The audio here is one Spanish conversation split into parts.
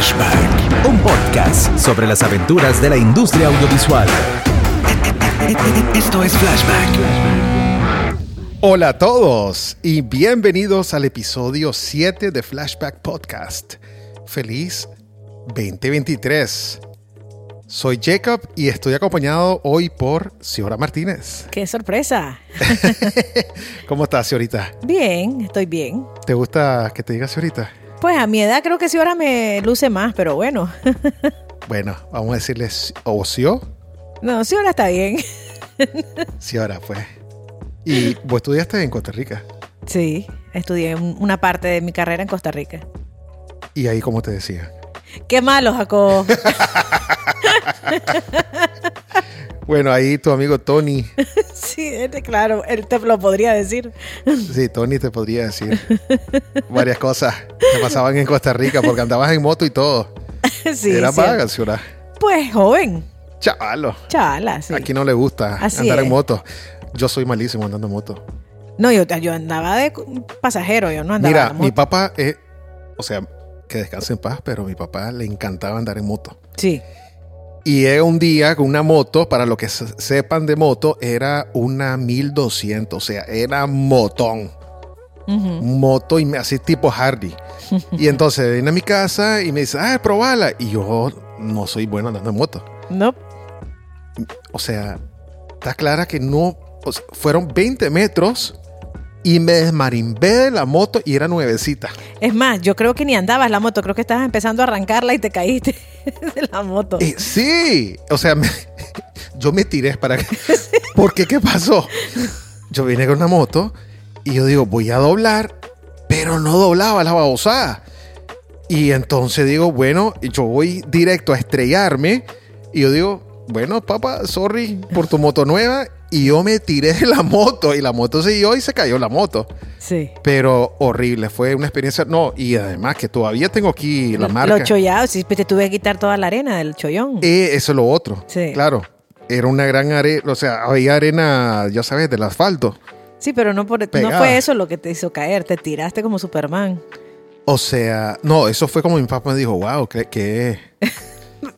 Flashback, un podcast sobre las aventuras de la industria audiovisual. Esto es Flashback. Hola a todos y bienvenidos al episodio 7 de Flashback Podcast. Feliz 2023. Soy Jacob y estoy acompañado hoy por Ciora Martínez. ¡Qué sorpresa! ¿Cómo estás, Ciorita? Bien, estoy bien. ¿Te gusta que te diga Ciorita? Pues a mi edad creo que Ciora me luce más, pero bueno. bueno, vamos a decirles Ocio. No, Ciora está bien. Ciora, pues. ¿Y vos estudiaste en Costa Rica? Sí, estudié una parte de mi carrera en Costa Rica. ¿Y ahí cómo te decía? Qué malo, Jacob. bueno, ahí tu amigo Tony. sí, claro, él te lo podría decir. Sí, Tony te podría decir varias cosas que pasaban en Costa Rica porque andabas en moto y todo. sí. Era vaga, ciudad. Pues joven. Chavalo. Chala, sí. Aquí no le gusta andar en moto. Yo soy malísimo andando en moto. No, yo, yo andaba de pasajero, yo no andaba Mira, mi papá, es, o sea, que descanse en paz, pero a mi papá le encantaba andar en moto. Sí. Y era un día con una moto, para lo que sepan de moto, era una 1200, o sea, era motón. Moto y así tipo Hardy. y entonces viene a mi casa y me dice, ah, probala. Y yo no soy bueno andando en moto. No. O sea, está clara que no. fueron 20 metros y me desmarimbé de la moto y era nuevecita. Es más, yo creo que ni andabas la moto, creo que estabas empezando a arrancarla y te caíste de la moto. Eh, sí, o sea, yo me tiré para que... Porque, ¿qué pasó? Yo vine con una moto y yo digo, voy a doblar, pero no doblaba la babosada. Y entonces digo, bueno, yo voy directo a estrellarme y yo digo, bueno, papá, sorry por tu moto nueva y yo me tiré de la moto y la moto siguió y se cayó la moto. Sí. Pero horrible, fue una experiencia. No, y además que todavía tengo aquí la marca. Los chollados, sí, pues te tuve que quitar toda la arena del chollón. Eh, eso es lo otro. Sí. Claro. Era una gran arena, o sea, había arena, ya sabes, del asfalto. Sí, pero no, por, no fue eso lo que te hizo caer, te tiraste como Superman. O sea, no, eso fue como mi papá me dijo, wow, que, que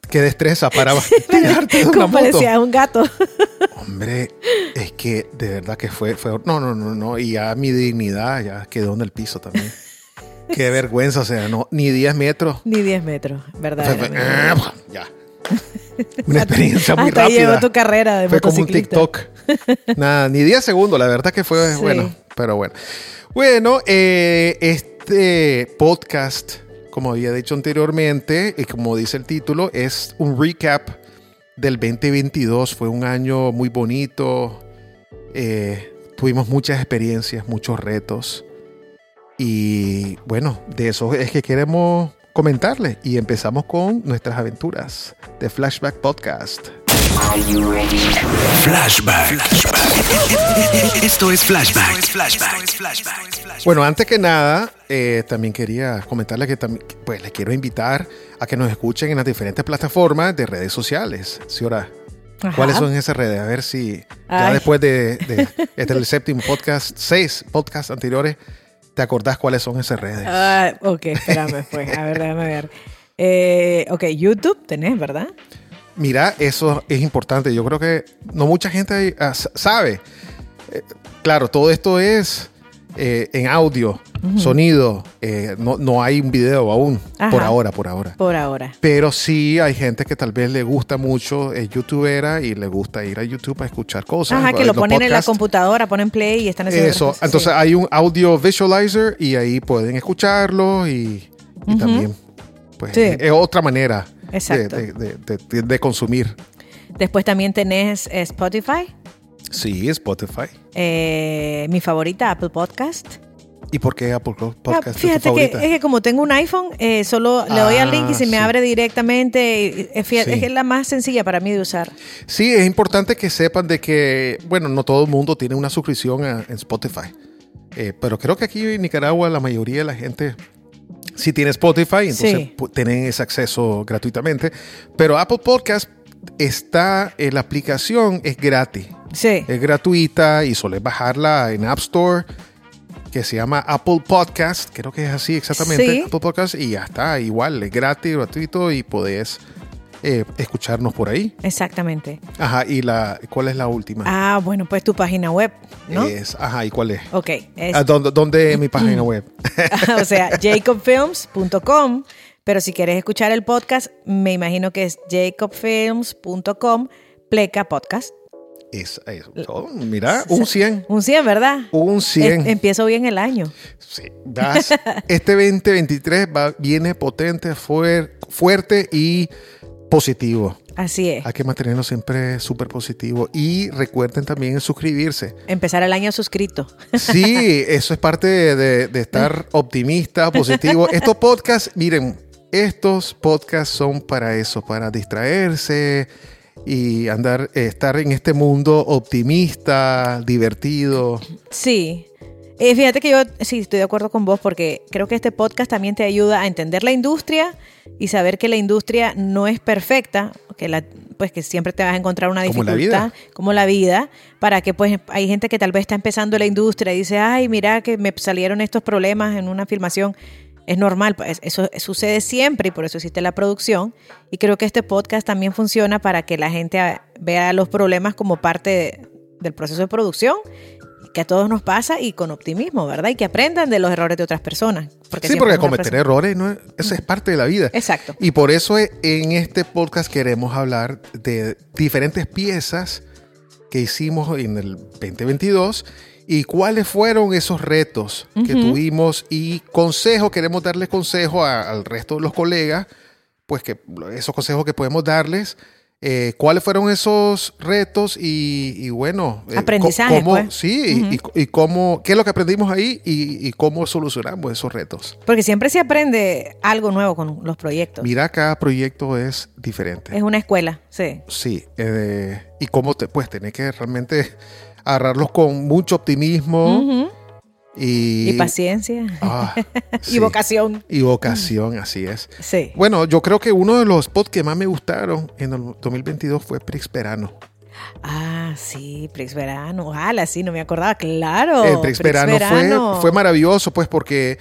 qué destreza para tirarte de una moto. parecía un gato. Hombre, es que de verdad que fue, fue, no, no, no, no, y ya mi dignidad ya quedó en el piso también. Qué vergüenza, o sea, no, ni 10 metros. Ni 10 metros, ¿verdad? Eh, ya. Una experiencia muy Hasta rápida. llegó tu carrera de Fue como un TikTok. Nada, ni 10 segundos, la verdad que fue bueno, pero bueno. Bueno, eh, este podcast como había dicho anteriormente, y como dice el título, es un recap del 2022. Fue un año muy bonito. Eh, tuvimos muchas experiencias, muchos retos. Y bueno, de eso es que queremos comentarles. Y empezamos con nuestras aventuras de Flashback Podcast. Flashback. Esto es Flashback. Bueno, antes que nada, eh, también quería comentarle que también, pues les quiero invitar a que nos escuchen en las diferentes plataformas de redes sociales. ¿Sí, ahora? ¿Cuáles son esas redes? A ver si ya después de, este el séptimo podcast, seis podcasts anteriores, ¿te acordás cuáles son esas redes? Ah, ok, espérame, pues. A ver, déjame ver. Eh, ok, YouTube tenés, ¿verdad? Mira, eso es importante. Yo creo que no mucha gente ah, sabe. Eh, claro, todo esto es eh, en audio, sonido. Eh, no, hay un video aún, por ahora, por ahora. Por ahora. Pero sí hay gente que tal vez le gusta mucho, es youtubera y le gusta ir a YouTube a escuchar cosas. Ajá, que lo ponen en la computadora, ponen play y están haciendo Eso, entonces hay un audio visualizer y ahí pueden escucharlo y, también, pues, es otra manera de, consumir. Después también tenés Spotify. Sí, Spotify. Eh, mi favorita, Apple Podcast. ¿Y por qué Apple Podcast? Ah, fíjate que es que como tengo un iPhone, eh, solo le doy al link y se me ah, abre directamente. Es, la más sencilla para mí de usar. Sí, es importante que sepan de que, bueno, no todo el mundo tiene una suscripción en Spotify. Eh, pero creo que aquí en Nicaragua la mayoría de la gente si tiene Spotify, entonces tienen ese acceso gratuitamente. Pero Apple Podcast está, en la aplicación es gratis. Sí. Es gratuita y suele bajarla en App Store. que se llama Apple Podcast, creo que es así exactamente, Sí. Apple Podcast, y ya está, igual, es gratis, gratuito y podés eh, escucharnos por ahí. Exactamente. Ajá, y la, ¿cuál es la última? Ah, bueno, pues tu página web, ¿no? Es, ajá, ¿y cuál es? ok, es, Ah, ¿Dónde, dónde es mi página web? o sea, jacobfilms.com, pero si quieres escuchar el podcast, me imagino que es jacobfilms.com, pleca podcast. Es, es- oh, mira, un 100. Un 100, ¿verdad? Un 100. Es- empiezo bien el año. Sí, vas. Este 2023 va, viene potente, fuer- fuerte y positivo. Así es. Hay que mantenernos siempre súper positivo. Y recuerden también suscribirse. Empezar el año suscrito. Sí, eso es parte de, de- de estar optimista, positivo. Estos podcasts, miren, estos podcasts son para eso, para distraerse y andar, estar en este mundo optimista, divertido. Sí. Eh, fíjate que yo sí estoy de acuerdo con vos porque creo que este podcast también te ayuda a entender la industria y saber que la industria no es perfecta, que la, pues que siempre te vas a encontrar una Como la dificultad, vida. como la vida, para que pues hay gente que tal vez está empezando la industria y dice, ay, mira que me salieron estos problemas en una filmación. Es normal, pues, eso sucede siempre y por eso existe la producción. Y creo que este podcast también funciona para que la gente vea los problemas como parte de- del proceso de producción que a todos nos pasa y con optimismo, ¿verdad? Y que aprendan de los errores de otras personas. Porque sí, porque cometer errores, ¿no? eso es parte de la vida. Exacto. Y por eso en este podcast queremos hablar de diferentes piezas que hicimos en el 2022 y cuáles fueron esos retos que tuvimos y consejos, queremos darles consejos a- al resto de los colegas, pues que esos consejos que podemos darles, eh, cuáles fueron esos retos y, y bueno, eh, Aprendizaje, cómo, pues. sí, y- y, cómo, qué es lo que aprendimos ahí y, y cómo solucionamos esos retos. Porque siempre se aprende algo nuevo con los proyectos. Mira, cada proyecto es diferente. Es una escuela, sí. Sí, eh, y cómo te, pues, tenés que realmente agarrarlos con mucho optimismo Ujú. Y, Y paciencia. Ah, y vocación. Y vocación, así es. Sí. Bueno, yo creo que uno de los spots que más me gustaron en el 2022 fue Prix Verano. Ah, sí, Prix Verano. Ojalá, sí, no me acordaba. Claro. el Prix, Verano, Fue, fue maravilloso, pues, porque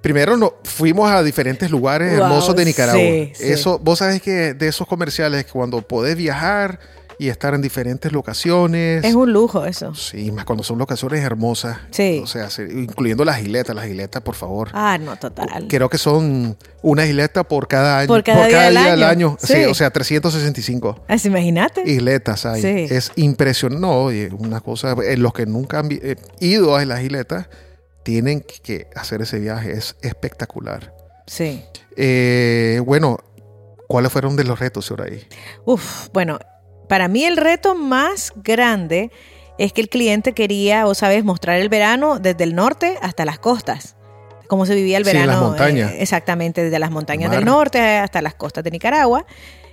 primero no, fuimos a diferentes lugares Wow, hermosos de Nicaragua. sí, sí. Eso, vos sabes que de esos comerciales, cuando podés viajar y estar en diferentes locaciones. Es un lujo eso. Sí, más cuando son locaciones hermosas. Sí. O sea, se- incluyendo las giletas, las giletas, por favor. Ah, no, total. Creo que son una gileta por cada año. Por cada día del año. Sí. Sí. o sea, 365 Así, imagínate. giletas hay. Sí. Es impresionante. No, oye, una cosa, eh, los que nunca han eh, ido a las giletas tienen que hacer ese viaje. Es espectacular. Sí. Eh, bueno, ¿cuáles fueron de los retos por ahí? Uf, bueno, para mí el reto más grande es que el cliente quería, o sabes, mostrar el verano desde el norte hasta las costas. Cómo se vivía el Sí, verano. las montañas. eh, exactamente, desde las montañas del norte hasta las costas de Nicaragua.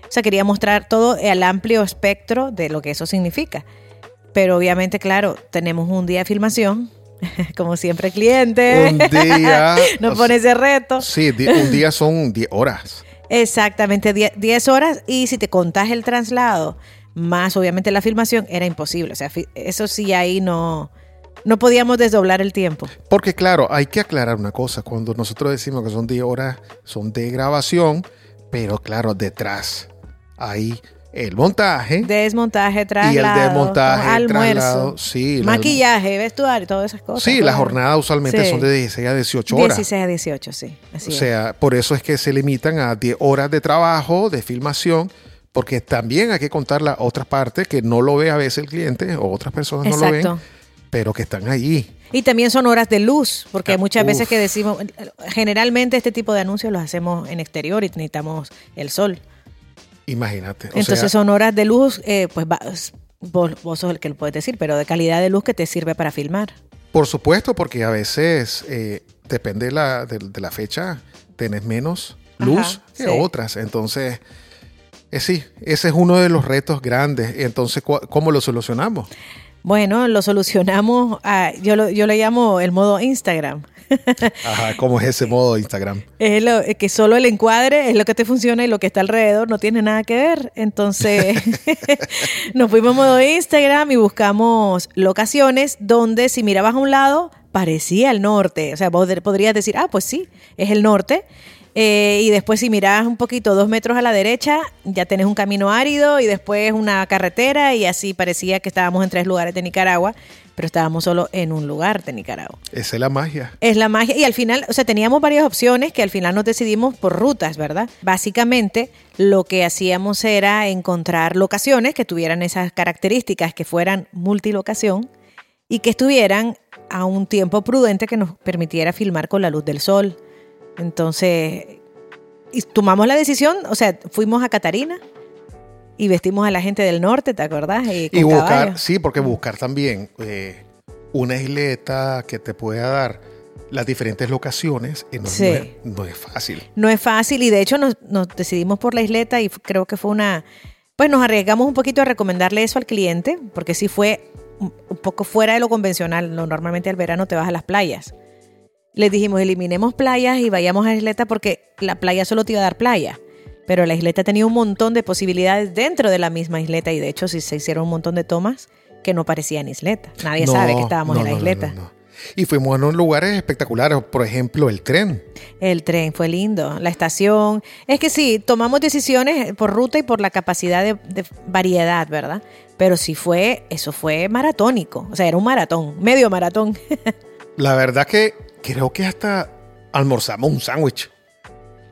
O sea, quería mostrar todo el amplio espectro de lo que eso significa. Pero obviamente, claro, tenemos un día de filmación. Como siempre, el cliente Un día. nos pone ese reto. Sí, un día son 10 horas. Exactamente, die- 10 horas y si te contás el traslado, más obviamente la filmación, era imposible. O sea, eso sí ahí no, no podíamos desdoblar el tiempo. Porque claro, hay que aclarar una cosa. Cuando nosotros decimos que son 10 horas, son de grabación, pero claro, detrás hay el montaje Desmontaje, y el traslado, desmontaje, almuerzo, traslado. Sí, la- maquillaje, vestuario, todas esas cosas. Sí, Todo. la jornada usualmente Sí. son de 16 a 18 horas. 16 a 18, sí. Así o es. sea, por eso es que se limitan a 10 horas de trabajo, de filmación, porque también hay que contar la otra parte que no lo ve a veces el cliente o otras personas no lo ven, pero que están ahí. Y también son horas de luz, porque Ah, muchas veces que decimos, generalmente este tipo de anuncios los hacemos en exterior y necesitamos el sol. Imagínate. O Entonces sea, son horas de luz, eh, pues vos, vos sos el que lo puedes decir, pero de calidad de luz que te sirve para filmar. Por supuesto, porque a veces eh, depende de la, de, de la fecha, tenés menos luz Ajá, que sí. otras. Entonces, eh, sí, ese es uno de los retos grandes. Entonces, ¿cu- ¿cómo lo solucionamos? Bueno, lo solucionamos, a- yo, lo, yo le llamo el modo Instagram. Ajá, ¿cómo es ese modo Instagram? Es lo, es que solo el encuadre es lo que te funciona y lo que está alrededor no tiene nada que ver. Entonces, nos fuimos a modo Instagram y buscamos locaciones donde si mirabas a un lado, parecía el norte. O sea, vos podrías decir, ah, pues sí, es el norte. Eh, y después si miras un poquito, dos metros a la derecha, ya tenés un camino árido y después una carretera y así parecía que estábamos en tres lugares de Nicaragua, pero estábamos solo en un lugar de Nicaragua. Esa es la magia. Es la magia. Y al final, o sea, teníamos varias opciones que al final nos decidimos por rutas, ¿verdad? Básicamente, lo que hacíamos era encontrar locaciones que tuvieran esas características, que fueran multilocación y que estuvieran a un tiempo prudente que nos permitiera filmar con la luz del sol entonces, y tomamos la decisión, o sea, fuimos a Catarina y vestimos a la gente del norte, ¿te acordás? Y, buscar, sí, porque buscar también eh, una isleta que te pueda dar las diferentes locaciones no, es, fácil. No es fácil y de hecho nos, decidimos por la isleta y creo que fue una... Pues nos arriesgamos un poquito a recomendarle eso al cliente, porque sí fue un poco fuera de lo convencional. Normalmente al verano te vas a las playas les dijimos, eliminemos playas y vayamos a isleta porque la playa solo te iba a dar playa. Pero la isleta tenía un montón de posibilidades dentro de la misma isleta y de hecho sí se hicieron un montón de tomas que no parecían isleta. Nadie sabe que estábamos en la isleta. y fuimos a unos lugares espectaculares, por ejemplo, el tren. El tren fue lindo, la estación. Es que sí, tomamos decisiones por ruta y por la capacidad de, de variedad, ¿verdad? Pero sí fue, eso fue maratónico, o sea, era un maratón, medio maratón. la verdad que creo que hasta almorzamos un sándwich.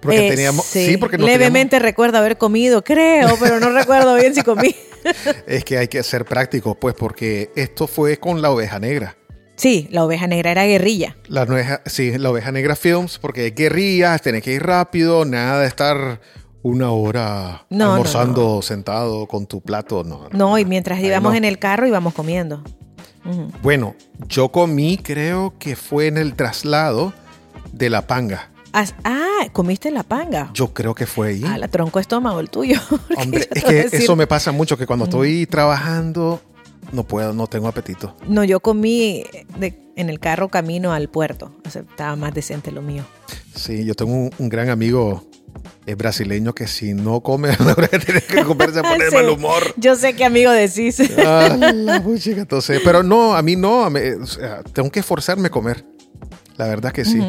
Porque eh, teníamos. Sí, porque Levemente recuerdo haber comido, creo, pero no recuerdo bien si comí. es que hay que ser práctico, pues, porque esto fue con la oveja negra. Sí, la oveja negra era guerrilla. La sí, la oveja negra films, porque es guerrilla, tenés que ir rápido, nada de estar una hora almorzando sentado con tu plato. No, no, y mientras íbamos en el carro íbamos comiendo. Bueno, yo comí, creo que fue en el traslado de la panga. Ah, comiste la panga. Yo creo que fue ahí. Ah, la tronco estómago, el tuyo. Hombre, es que eso me pasa mucho, que cuando estoy trabajando no puedo, no tengo apetito. No, yo comí en el carro camino al puerto. O sea, estaba más decente lo mío. Sí, yo tengo un gran amigo es brasileño que si no come, tiene que comerse a poner mal humor. Yo sé qué amigo decís. Ah, la entonces, pero no, a mí no, tengo que esforzarme a comer. La verdad que sí.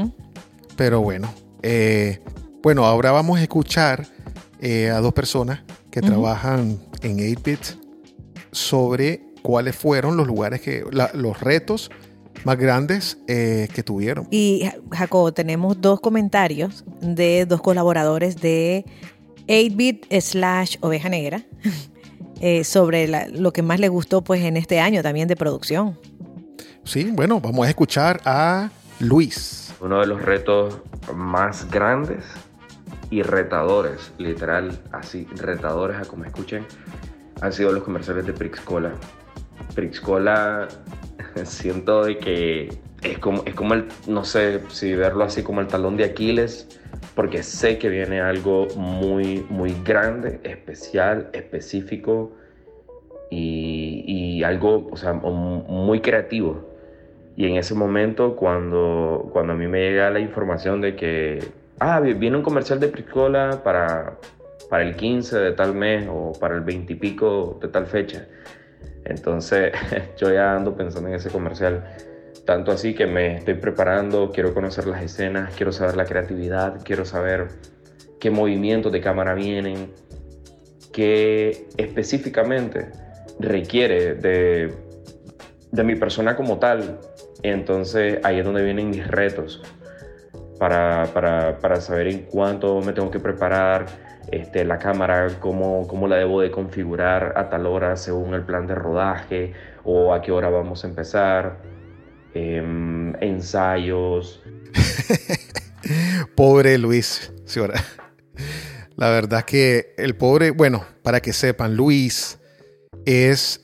Pero bueno, eh, bueno, ahora vamos a escuchar eh, a dos personas que trabajan en 8-Bit sobre cuáles fueron los lugares que, los retos más grandes eh, que tuvieron. Y Jacobo, tenemos dos comentarios de dos colaboradores de 8-Bit slash Oveja Negra eh, sobre lo que más le gustó pues en este año también de producción. Sí, bueno, vamos a escuchar a Luis. Uno de los retos más grandes y retadores, literal, así, retadores a como escuchen, han sido los comerciales de Prixcola. Prixcola siento de que es como, es como el, no sé si verlo así como el talón de Aquiles, porque sé que viene algo muy, muy grande, especial, específico y, algo, o sea, muy creativo. Y en ese momento, cuando, cuando a mí me llega la información de que, ah, viene un comercial de Priscola para, para el 15 de tal mes o para el 20 y pico de tal fecha, entonces yo ya ando pensando en ese comercial. Tanto así que me estoy preparando, quiero conocer las escenas, quiero saber la creatividad, quiero saber qué movimientos de cámara vienen, qué específicamente requiere de, de mi persona como tal. Entonces ahí es donde vienen mis retos para, para, para saber en cuánto me tengo que preparar, este, la cámara, cómo, cómo, la debo de configurar a tal hora según el plan de rodaje o a qué hora vamos a empezar, em, ensayos. pobre Luis, La verdad que el pobre, bueno, para que sepan, Luis es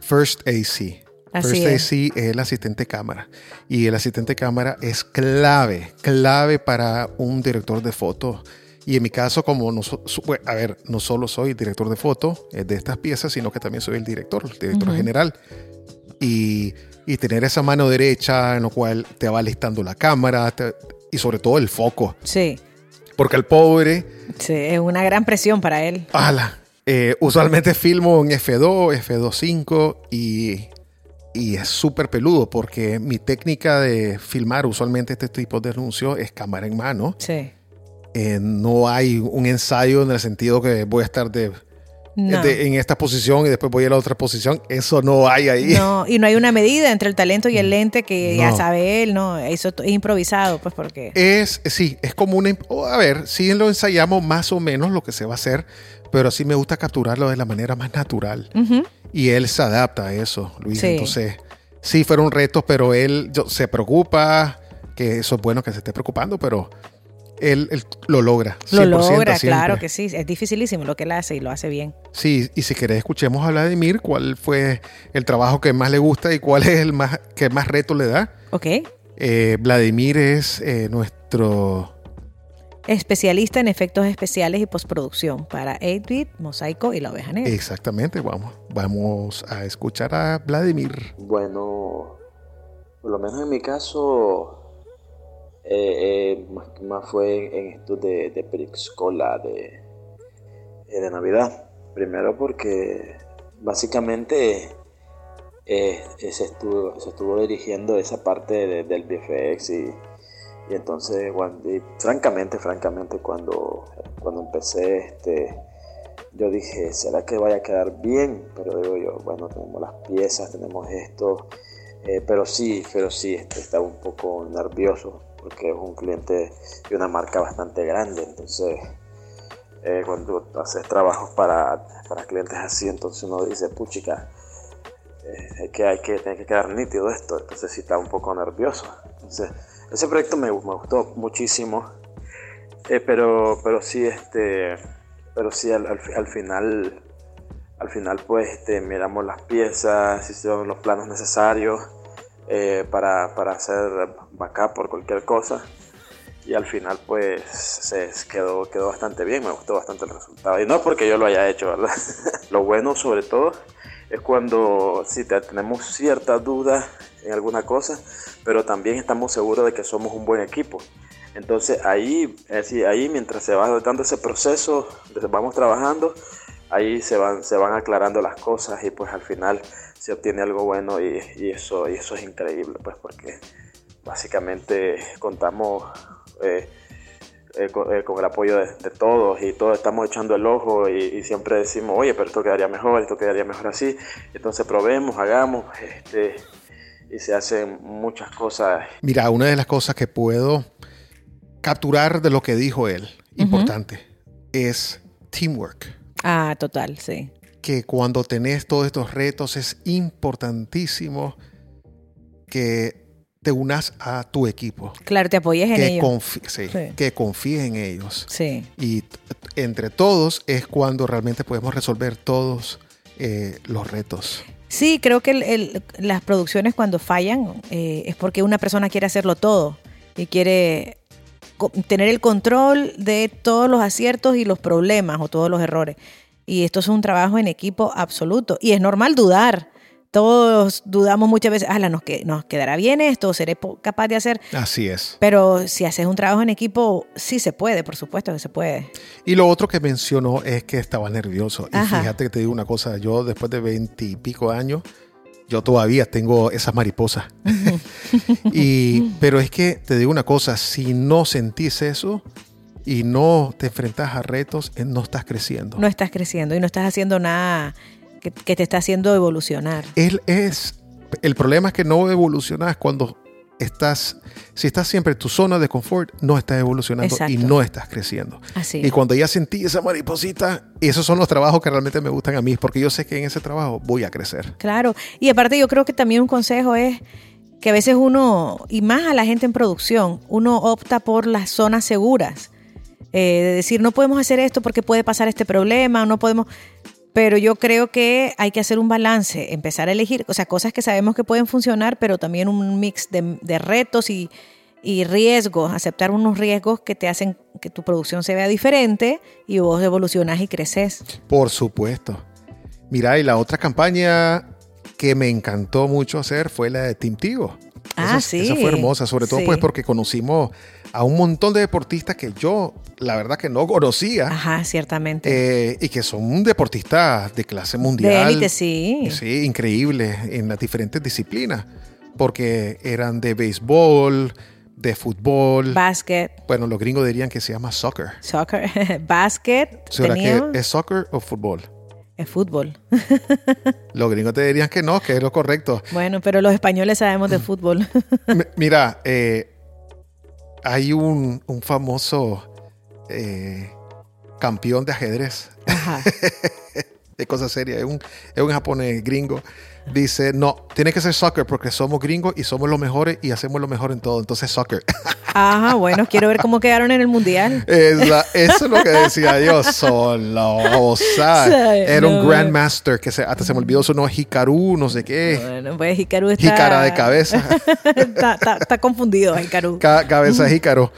First AC. First AC es el asistente cámara. Y el asistente cámara es clave, clave para un director de foto y en mi caso, como no, a ver, no solo soy director de foto eh, de estas piezas, sino que también soy el director, el director general. Y, y, tener esa mano derecha en lo cual te va listando la cámara y sobre todo el foco. Sí. Porque el pobre... Sí, es una gran presión para él. ¡Hala! Eh, usualmente filmo en F2, F2.5 y y es súper peludo porque mi técnica de filmar usualmente este tipo de anuncios es cámara en mano. Sí. Eh, no hay un ensayo en el sentido que voy a estar de, No. de- en esta posición y después voy a la otra posición. Eso no hay ahí. No, y no hay una medida entre el talento y el lente que ya No. sabe él, ¿no? Eso es improvisado, pues porque... Es, sí, es como una... A ver, sí lo ensayamos más o menos lo que se va a hacer, pero sí me gusta capturarlo de la manera más natural. Ujú. Y él se adapta a eso, Luis. Sí. Entonces, sí fueron retos, pero él yo- se preocupa, que eso es bueno que se esté preocupando, pero él, él lo logra. Lo 100% logra, siempre. claro que sí. Es dificilísimo lo que él hace y lo hace bien. Sí, y si querés escuchemos a Vladimir, cuál fue el trabajo que más le gusta y cuál es el más que más reto le da. ¿Ok? Eh, Vladimir es eh, nuestro Especialista en efectos especiales y postproducción para 8-Bit, Mosaico y La Oveja Negra. exactamente, vamos, vamos a escuchar a Vladimir. Bueno, por lo menos en mi caso, eh, eh, más, más fue en esto de, de Perixcola de, eh, de Navidad. Primero porque básicamente eh, eh, se, estuvo, se estuvo dirigiendo esa parte de- del VFX y, entonces, francamente, francamente, cuando, cuando empecé, este, yo dije, ¿será que vaya a quedar bien? Pero digo yo, bueno, tenemos las piezas, tenemos esto, pero sí, pero sí, este, estaba un poco nervioso porque es un cliente y una marca bastante grande, entonces eh, cuando haces trabajos para, para clientes así, entonces uno dice, puchica, eh, es que hay que, tiene que quedar nítido esto, entonces sí estaba un poco nervioso. Entonces, ese proyecto me, me gustó muchísimo, eh, pero, pero sí, este, pero sí al, al, fi- al final, al final pues este, miramos las piezas, hicieron los planos necesarios eh, para, para hacer backup por cualquier cosa y al final pues se quedó, quedó bastante bien, me gustó bastante el resultado. Y no porque yo lo haya hecho, ¿verdad? lo bueno sobre todo es cuando si te- tenemos cierta duda en alguna cosa, pero también estamos seguros de que somos un buen equipo. Entonces ahí, es decir, ahí mientras se va dando ese proceso, vamos trabajando, ahí se van, se van aclarando las cosas y pues al final se obtiene algo bueno y, y eso, y eso es increíble, pues porque básicamente contamos eh, eh, con, eh, con el apoyo de, de todos y todos estamos echando el ojo y, y siempre decimos, oye, pero esto quedaría mejor, esto quedaría mejor así. Entonces probemos, hagamos, este, y se hacen muchas cosas. Mira, una de las cosas que puedo capturar de lo que dijo él, importante, es teamwork. Ah, total, sí. Que cuando tenés todos estos retos es importantísimo que te unas a tu equipo. Claro, te apoyes en Que, ello. confi- sí, Sí. que confíes en ellos. Sí. Y entre todos es cuando realmente podemos resolver todos eh, los retos. Sí, creo que el- el- las producciones cuando fallan eh, es porque una persona quiere hacerlo todo y quiere tener el control de todos los aciertos y los problemas o todos los errores. Y esto es un trabajo en equipo absoluto. Y es normal dudar. Todos dudamos muchas veces, ah, nos, que- nos quedará bien esto, seré capaz de hacer. Así es. Pero si haces un trabajo en equipo, sí se puede, por supuesto que se puede. Y lo otro que mencionó es que estaba nervioso. Y fíjate que te digo una cosa, yo después de veintipico años, yo todavía tengo esas mariposas. y, pero es que te digo una cosa, si no sentís eso y no te enfrentas a retos, eh, no estás creciendo. No estás creciendo y no estás haciendo nada que, que te está haciendo evolucionar. Él es, el problema es que no evolucionas cuando estás, si estás siempre en tu zona de confort, no estás evolucionando y no estás creciendo. Así Y cuando ya sentí esa mariposita, esos son los trabajos que realmente me gustan a mí, porque yo sé que en ese trabajo voy a crecer. Claro. Y aparte yo creo que también un consejo es que a veces uno, y más a la gente en producción, uno opta por las zonas seguras. Eh, de decir, no podemos hacer esto porque puede pasar este problema, no podemos... Pero yo creo que hay que hacer un balance, empezar a elegir, o sea, cosas que sabemos que pueden funcionar, pero también un mix de, de retos y, y riesgos, aceptar unos riesgos que te hacen que tu producción se vea diferente y vos evolucionás y creces. Por supuesto. Mira, y la otra campaña que me encantó mucho hacer fue la de Team Tigo. Ah, Esa- sí. Esa fue hermosa, sobre todo Sí. pues porque conocimos a un montón de deportistas que yo, la verdad, que no conocía. Ajá, ciertamente. Eh, y que son deportistas de clase mundial. De élite, sí. Sí, increíbles en las diferentes disciplinas. Porque eran de béisbol, de fútbol. Básquet. Bueno, los gringos dirían que se llama soccer. Soccer. Básquet. ¿Será que es soccer o fútbol? Es fútbol. los gringos te dirían que no, que es lo correcto. Bueno, pero los españoles sabemos de fútbol. Mira, eh, hay un, un famoso eh, campeón de ajedrez. Ajá. de cosas serias. Es un, es un japonés gringo dice, no, tiene que ser soccer porque somos gringos y somos los mejores y hacemos lo mejor en todo. Entonces, soccer. Ajá, bueno, quiero ver cómo quedaron en el mundial. eso es lo que decía yo solo. O sea, era un grandmaster que se, hasta se me olvidó su nombre, Hikaru, no sé qué. Bueno, pues Hikaru está... Hikara de cabeza. está, confundido, Hikaru. cabeza Hikaru.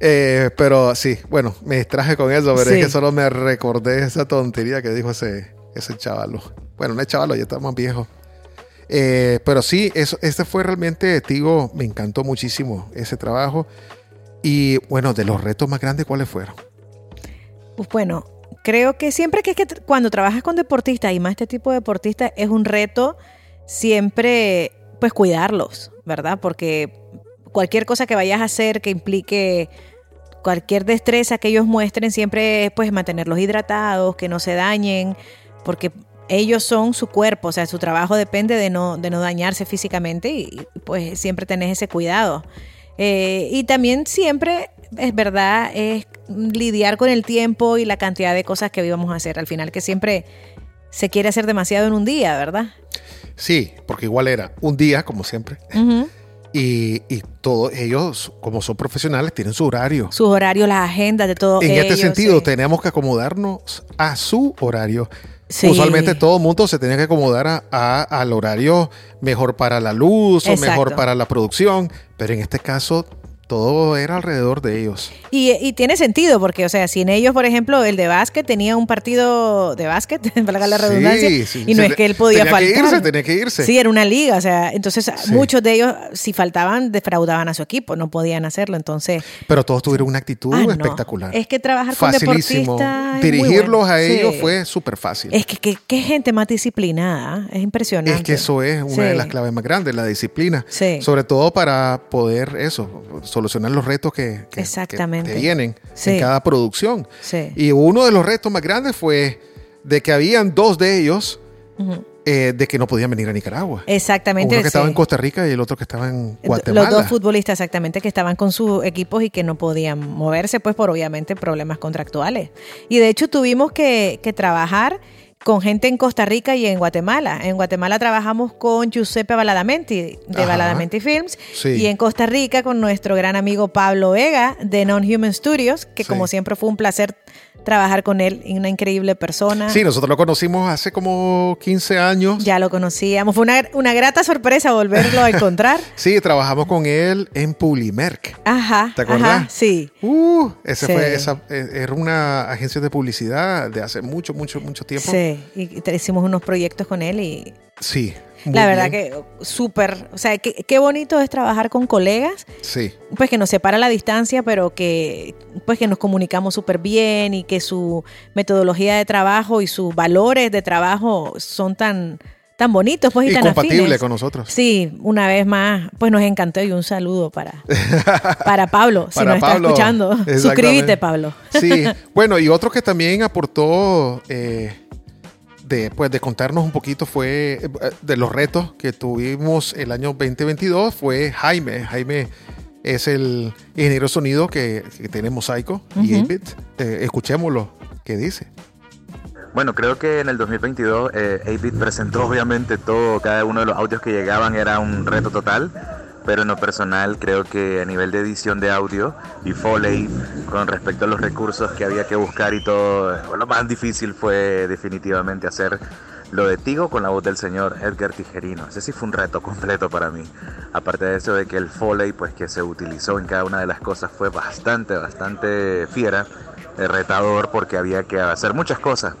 Eh, pero sí, bueno, me distraje con eso, pero es que solo me recordé esa tontería que dijo ese, ese chavalo. Bueno, no es chavalo, ya está más viejo. Eh, pero sí, eso, este fue realmente, digo, me encantó muchísimo ese trabajo. Y bueno, de los retos más grandes, ¿cuáles fueron? Pues bueno, creo que siempre que, es que cuando trabajas con deportistas y más este tipo de deportistas, es un reto siempre, pues cuidarlos, ¿verdad? Porque cualquier cosa que vayas a hacer que implique cualquier destreza que ellos muestren, siempre es pues mantenerlos hidratados, que no se dañen, porque ellos son su cuerpo, o sea, su trabajo depende de no, de no dañarse físicamente y pues siempre tenés ese cuidado. Eh, y también siempre, es verdad, es lidiar con el tiempo y la cantidad de cosas que íbamos a hacer. Al final que siempre se quiere hacer demasiado en un día, ¿verdad? Sí, porque igual era un día, como siempre. Y, y, todos ellos, como son profesionales, tienen su horario. Su horario, las agendas de todo. En este sentido, tenemos que acomodarnos a su horario. Usualmente todo el mundo se tenía que acomodar a, al horario mejor para la luz o mejor para la producción, pero en este caso todo era alrededor de ellos. Y, tiene sentido, porque, o sea, sin ellos, por ejemplo, el de básquet tenía un partido de básquet, para la redundancia, y no es que él podía tenía faltar. Que irse, tenía que irse. Sí, era una liga, o sea, entonces muchos de ellos, si faltaban, defraudaban a su equipo, no podían hacerlo, entonces... Pero todos tuvieron una actitud ah, espectacular. Es que trabajar con deportistas... Dirigirlos a ellos fue súper fácil. Es que qué gente más disciplinada, es impresionante. Es que eso es una de las claves más grandes, la disciplina. Sobre todo para poder eso solucionar los retos que, que, que vienen en cada producción. Y uno de los retos más grandes fue de que habían dos de ellos eh, de que no podían venir a Nicaragua. Exactamente. Uno que estaba en Costa Rica y el otro que estaba en Guatemala. Los dos futbolistas exactamente que estaban con sus equipos y que no podían moverse pues por obviamente problemas contractuales. Y de hecho tuvimos que, que trabajar con gente en Costa Rica y en Guatemala. En Guatemala trabajamos con Giuseppe Baladamenti de Baladamenti Films y en Costa Rica con nuestro gran amigo Pablo Vega de Non-Human Studios, que como siempre fue un placer trabajar con él, una increíble persona. Sí, nosotros lo conocimos hace como 15 años. Ya lo conocíamos, fue una, una grata sorpresa volverlo a encontrar. sí, trabajamos con él en Publimerc. Ajá. ¿Te acuerdas? sí. Uh, ese fue, esa, eh, era una agencia de publicidad de hace mucho, mucho, mucho tiempo. Sí, y hicimos unos proyectos con él y... Sí, la verdad que súper, o sea, qué bonito es trabajar con colegas. Sí. Pues que nos separa la distancia, pero que pues que nos comunicamos súper bien y que su metodología de trabajo y sus valores de trabajo son tan tan bonitos pues y, tan compatibles con nosotros. Sí, una vez más, pues nos encantó y un saludo para, para Pablo, si nos está escuchando. Suscríbete, Pablo. Sí, bueno, y otro que también aportó eh, de, pues, de contarnos un poquito fue eh, de los retos que tuvimos el año 2022 fue Jaime. Jaime es el ingeniero sonido que, que tiene Mosaico y 8-Bit. Eh, escuchémoslo, ¿qué dice? Bueno, creo que en el 2022 eh, 8-Bit presentó obviamente todo, cada uno de los audios que llegaban era un reto total pero en lo personal creo que a nivel de edición de audio y Foley, con respecto a los recursos que había que buscar y todo, lo más difícil fue definitivamente hacer lo de Tigo con la voz del señor Edgar Tijerino. Ese sí fue un reto completo para mí. Aparte de eso de que el Foley pues que se utilizó en cada una de las cosas fue bastante, bastante fiera, eh, retador porque había que hacer muchas cosas.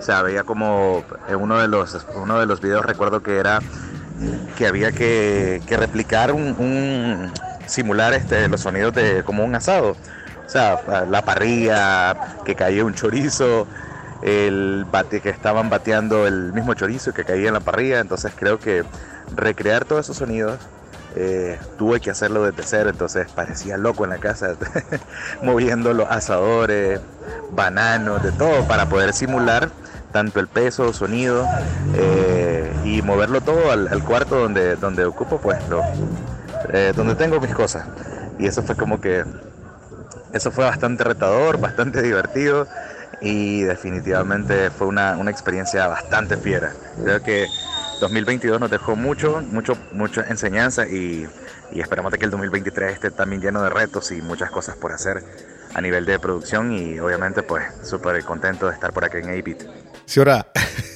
O sea, veía como en uno de los, uno de los videos recuerdo que era que había que, replicar un, simular este, los sonidos de como un asado. O sea, la parrilla, que caía un chorizo, el bate, que estaban bateando el mismo chorizo que caía en la parrilla. Entonces creo que recrear todos esos sonidos eh, tuve que hacerlo desde cero, entonces parecía loco en la casa, moviendo los asadores, bananos, de todo, para poder simular tanto el peso, sonido eh, y moverlo todo al, cuarto donde, donde ocupo, pues, eh, donde tengo mis cosas. Y eso fue como que, eso fue bastante retador, bastante divertido y definitivamente fue una, una experiencia bastante fiera. Creo que 2022 nos dejó mucho, mucho, mucha enseñanza y, y esperamos que el 2023 esté también lleno de retos y muchas cosas por hacer a nivel de producción y obviamente pues súper contento de estar por aquí en ABIT. Sí, ahora,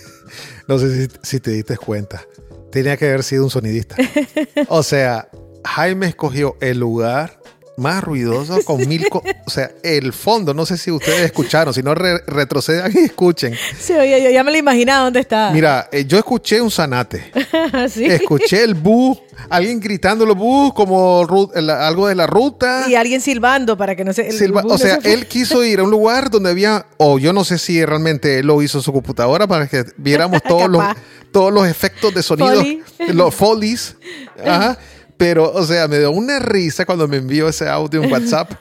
no sé si, si te diste cuenta, tenía que haber sido un sonidista. O sea, Jaime escogió el lugar más ruidoso con mil... o sea, el fondo, no sé si ustedes escucharon, si no retrocedan y escuchen. Sí, oye, yo ya me lo imaginaba dónde está. Mira, eh, yo escuché un zanate. ¿Sí? Escuché el bus, alguien gritando los bus como algo de la ruta. Y alguien silbando para que no se... o sea, él quiso ir a un lugar donde había, o yo no sé si realmente él lo hizo en su computadora para que viéramos todos, los, todos los efectos de sonido, los folies. Ajá. Pero, o sea, me dio una risa cuando me envió ese audio en WhatsApp.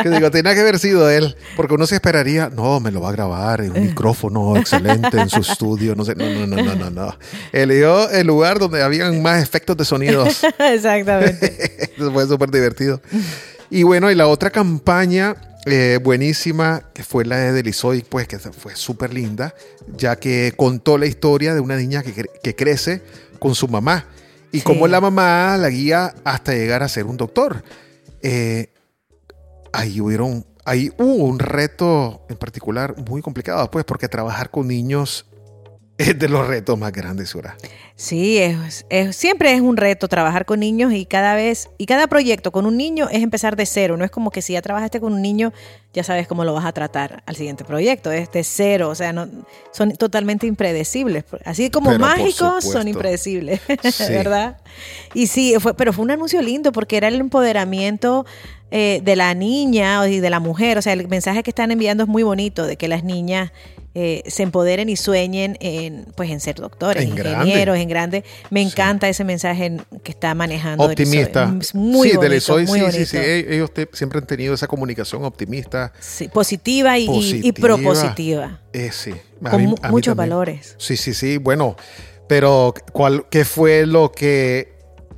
Que digo, tenía que haber sido él. Porque uno se esperaría, no, me lo va a grabar en un micrófono excelente en su estudio. No sé, no, no, no, no, no. no. Eligió el lugar donde habían más efectos de sonidos. Exactamente. Eso fue súper divertido. Y bueno, y la otra campaña eh, buenísima, que fue la de Delisoy, pues que fue súper linda, ya que contó la historia de una niña que, que crece con su mamá y como la mamá la guía hasta llegar a ser un doctor. Eh, ahí, hubieron, ahí hubo un reto en particular muy complicado, pues, porque trabajar con niños es de los retos más grandes, Sura. Sí, es, siempre es un reto trabajar con niños y cada vez, y cada proyecto con un niño es empezar de cero. No es como que si ya trabajaste con un niño, ya sabes cómo lo vas a tratar al siguiente proyecto. Es de cero, o sea, no, son totalmente impredecibles. Así como mágicos, son impredecibles, ¿verdad? Y sí, fue, pero fue un anuncio lindo porque era el empoderamiento eh, de la niña y de la mujer. O sea, el mensaje que están enviando es muy bonito de que las niñas eh, se empoderen y sueñen en, pues, en ser doctores, ingenieros, en grande. Me encanta ese mensaje que está manejando. Optimista. muy sí, bonito, muy sí, sí, sí, Ellos siempre han tenido esa comunicación optimista. Sí, positiva y, y, propositiva. Eh, sí. Con muchos valores. Sí, sí, sí. Bueno, pero ¿cuál, ¿qué fue lo que...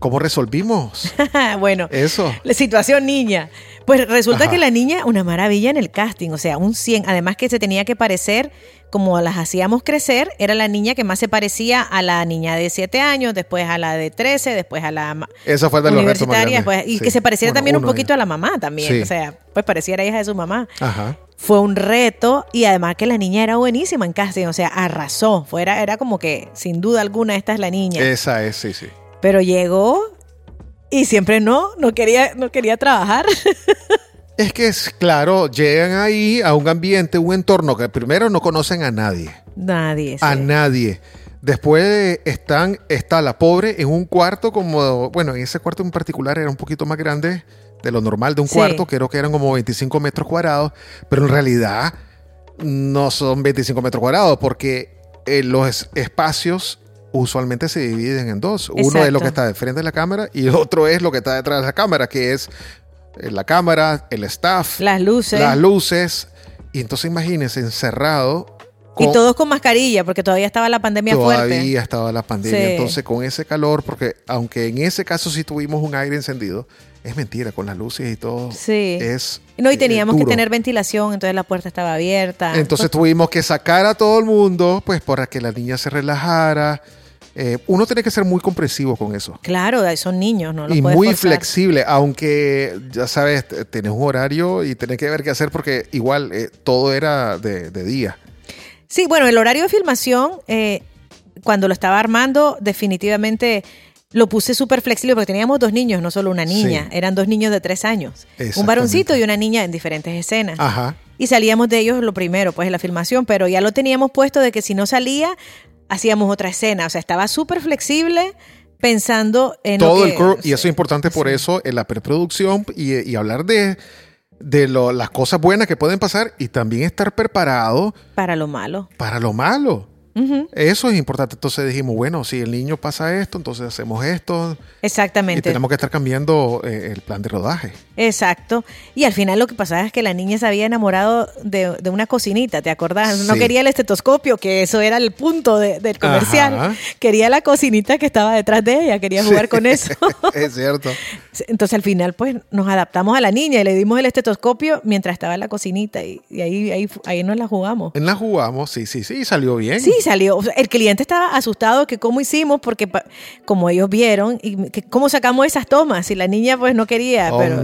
¿Cómo resolvimos? bueno, eso. La situación niña. Pues resulta que la niña, una maravilla en el casting, o sea, un 100, además que se tenía que parecer como las hacíamos crecer, era la niña que más se parecía a la niña de 7 años, después a la de 13, después a la Eso fue de universitaria, pues, y que se pareciera también un poquito a la mamá también, o sea, pues pareciera hija de su mamá. Ajá. Fue un reto y además que la niña era buenísima en casting, o sea, arrasó, fuera, era como que sin duda alguna esta es la niña. Esa es, sí, sí. Pero llegó y siempre no, no quería, no quería trabajar. Es que es claro, llegan ahí a un ambiente, un entorno que primero no conocen a nadie. Nadie. A nadie. Después están, está la pobre en un cuarto como, bueno, en ese cuarto en particular era un poquito más grande de lo normal de un cuarto, creo que eran como 25 metros cuadrados, pero en realidad no son 25 metros cuadrados porque eh, los espacios usualmente se dividen en dos. Uno es lo que está de frente de la cámara y otro es lo que está detrás de la cámara, que es eh, la cámara, el staff, las luces. Las luces. Y entonces imagínense encerrado. y todos con mascarilla, porque todavía estaba la pandemia fuerte. Todavía estaba la pandemia. Entonces, con ese calor, porque aunque en ese caso sí tuvimos un aire encendido, es mentira, con las luces y todo. Sí. Es. No, y teníamos que tener ventilación, entonces la puerta estaba abierta. Entonces tuvimos que sacar a todo el mundo, pues para que la niña se relajara. Eh, uno tiene que ser muy comprensivo con eso. Claro, son niños, ¿no? y muy flexible, aunque ya sabes, tienes un horario y tienes que ver qué hacer porque igual eh, todo era de, día. Sí, bueno, el horario de filmación, eh, cuando lo estaba armando, definitivamente lo puse súper flexible porque teníamos dos niños, no solo una niña, eran dos niños de tres años, un varoncito y una niña en diferentes escenas. Ajá. Y salíamos de ellos lo primero, pues en la filmación, pero ya lo teníamos puesto de que si no salía, hacíamos otra escena. O sea, estaba súper flexible pensando en todo lo el que- crew, y eso es importante por eso en la preproducción y, y hablar de, de lo- las cosas buenas que pueden pasar y también estar preparado para lo malo. para lo malo. Eso es importante. Entonces dijimos, bueno, si el niño pasa esto, entonces hacemos esto. Y Exactamente. tenemos que estar cambiando eh, el plan de rodaje. Exacto. Y al final lo que pasaba es que la niña se había enamorado de, de una cocinita, ¿te acordás? No quería el estetoscopio, que eso era el punto de- del comercial. Ajá. Quería la cocinita que estaba detrás de ella, quería jugar con eso. es cierto. Entonces al final pues nos adaptamos a la niña y le dimos el estetoscopio mientras estaba en la cocinita y, y ahí, ahí, ahí nos la jugamos. En la jugamos, sí, sí, sí, salió bien. Sí, salió. O sea, el cliente estaba asustado que cómo hicimos, porque como ellos vieron, y que cómo sacamos esas tomas, y la niña pues no quería, pero...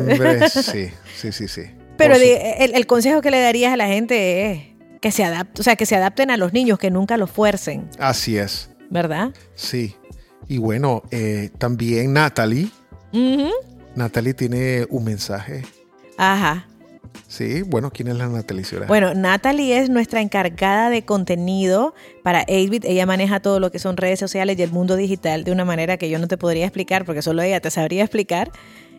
Sí, sí, sí, sí. Pero su- el, el consejo que le darías a la gente es que se adapten, o sea, que se adapten a los niños, que nunca los fuercen, Así es, ¿verdad? sí. Y bueno, eh, también Natalie. Natalie tiene un mensaje. Ajá. Sí, bueno, ¿quién es la Natalie Ciudad? Bueno, Natalie es nuestra encargada de contenido para 8bit. Ella maneja todo lo que son redes sociales y el mundo digital de una manera que yo no te podría explicar porque solo ella te sabría explicar.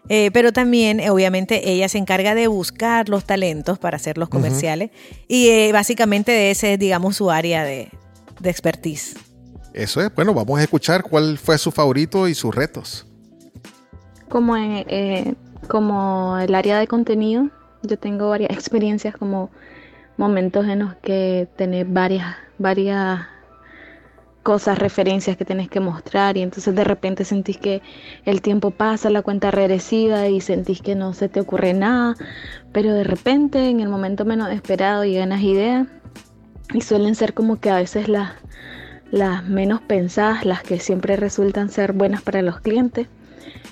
Eh, pero también, eh, obviamente, ella se encarga de buscar los talentos para hacer los comerciales. Y eh, básicamente de ese es, digamos, su área de, de expertise. Eso es. Bueno, vamos a escuchar cuál fue su favorito y sus retos. como, como el área de contenido, yo tengo varias experiencias como momentos en los que tenés varias, varias cosas, referencias que tenés que mostrar y entonces de repente sentís que el tiempo pasa, la cuenta regresiva y sentís que no se te ocurre nada, pero de repente en el momento menos esperado llegan las ideas y suelen ser como que a veces las, las menos pensadas, las que siempre resultan ser buenas para los clientes.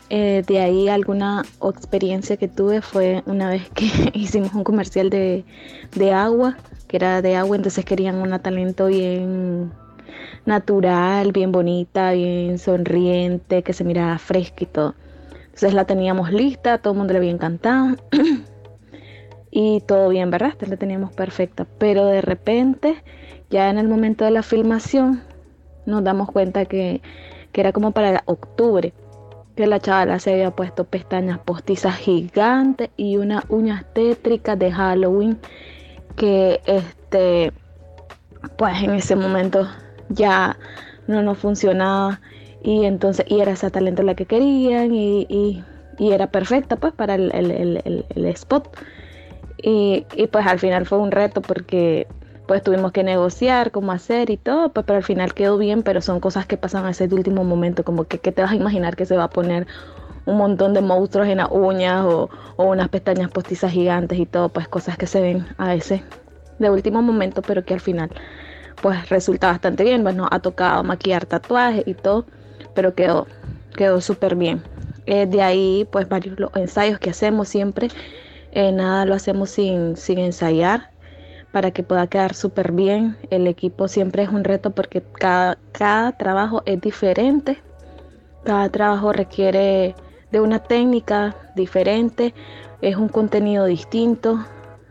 Eh, de ahí alguna experiencia que tuve fue una vez que hicimos un comercial de, de agua, que era de agua, entonces querían una talento bien natural, bien bonita, bien sonriente, que se miraba fresca y todo. Entonces la teníamos lista, todo el mundo le había encantado. y todo bien, ¿verdad? Esta la teníamos perfecta. Pero de repente, ya en el momento de la filmación, nos damos cuenta que, que era como para octubre que la chavala se había puesto pestañas postizas gigantes y unas uñas tétricas de Halloween que este pues en ese momento ya no nos funcionaba. Y entonces y era esa talento la que querían y, y- era perfecta pues para el, el- el- spot. Y, y, pues al final fue un reto porque pues tuvimos que negociar cómo hacer y todo, pues pero al final quedó bien, pero son cosas que pasan a ese último momento, como que, que te vas a imaginar que se va a poner un montón de monstruos en las uñas o, o unas pestañas postizas gigantes y todo, pues cosas que se ven a ese de último momento, pero que al final pues resulta bastante bien, bueno, ha tocado maquillar tatuajes y todo, pero quedó, quedó súper bien. Eh, de ahí pues varios los ensayos que hacemos siempre, eh, nada lo hacemos sin, sin ensayar para que pueda quedar súper bien. El equipo siempre es un reto porque cada, cada trabajo es diferente. Cada trabajo requiere de una técnica diferente, es un contenido distinto.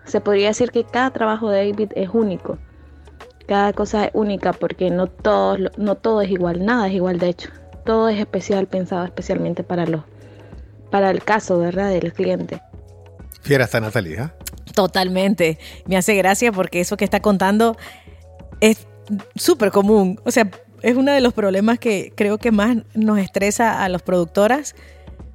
Se podría decir que cada trabajo de David es único. Cada cosa es única porque no todo, no todo es igual, nada es igual de hecho. Todo es especial, pensado especialmente para, los, para el caso ¿verdad? del cliente. Fiera está Natalie, ¿ah? Totalmente. Me hace gracia porque eso que está contando es súper común. O sea, es uno de los problemas que creo que más nos estresa a las productoras.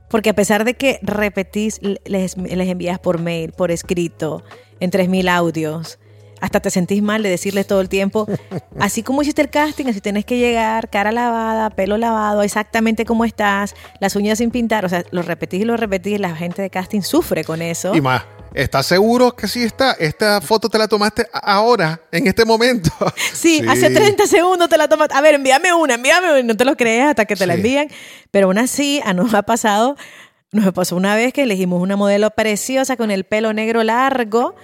Porque a pesar de que repetís, les, les envías por mail, por escrito, en 3.000 audios, hasta te sentís mal de decirles todo el tiempo, así como hiciste el casting, así tenés que llegar, cara lavada, pelo lavado, exactamente como estás, las uñas sin pintar, o sea, lo repetís y lo repetís, la gente de casting sufre con eso. Y más, ¿estás seguro que sí está? Esta foto te la tomaste ahora, en este momento. Sí, hace 30 segundos te la tomas. A ver, envíame una, envíame una. No te lo crees hasta que te la envían. Pero aún así, a nos ha pasado, nos pasó una vez que elegimos una modelo preciosa con el pelo negro largo,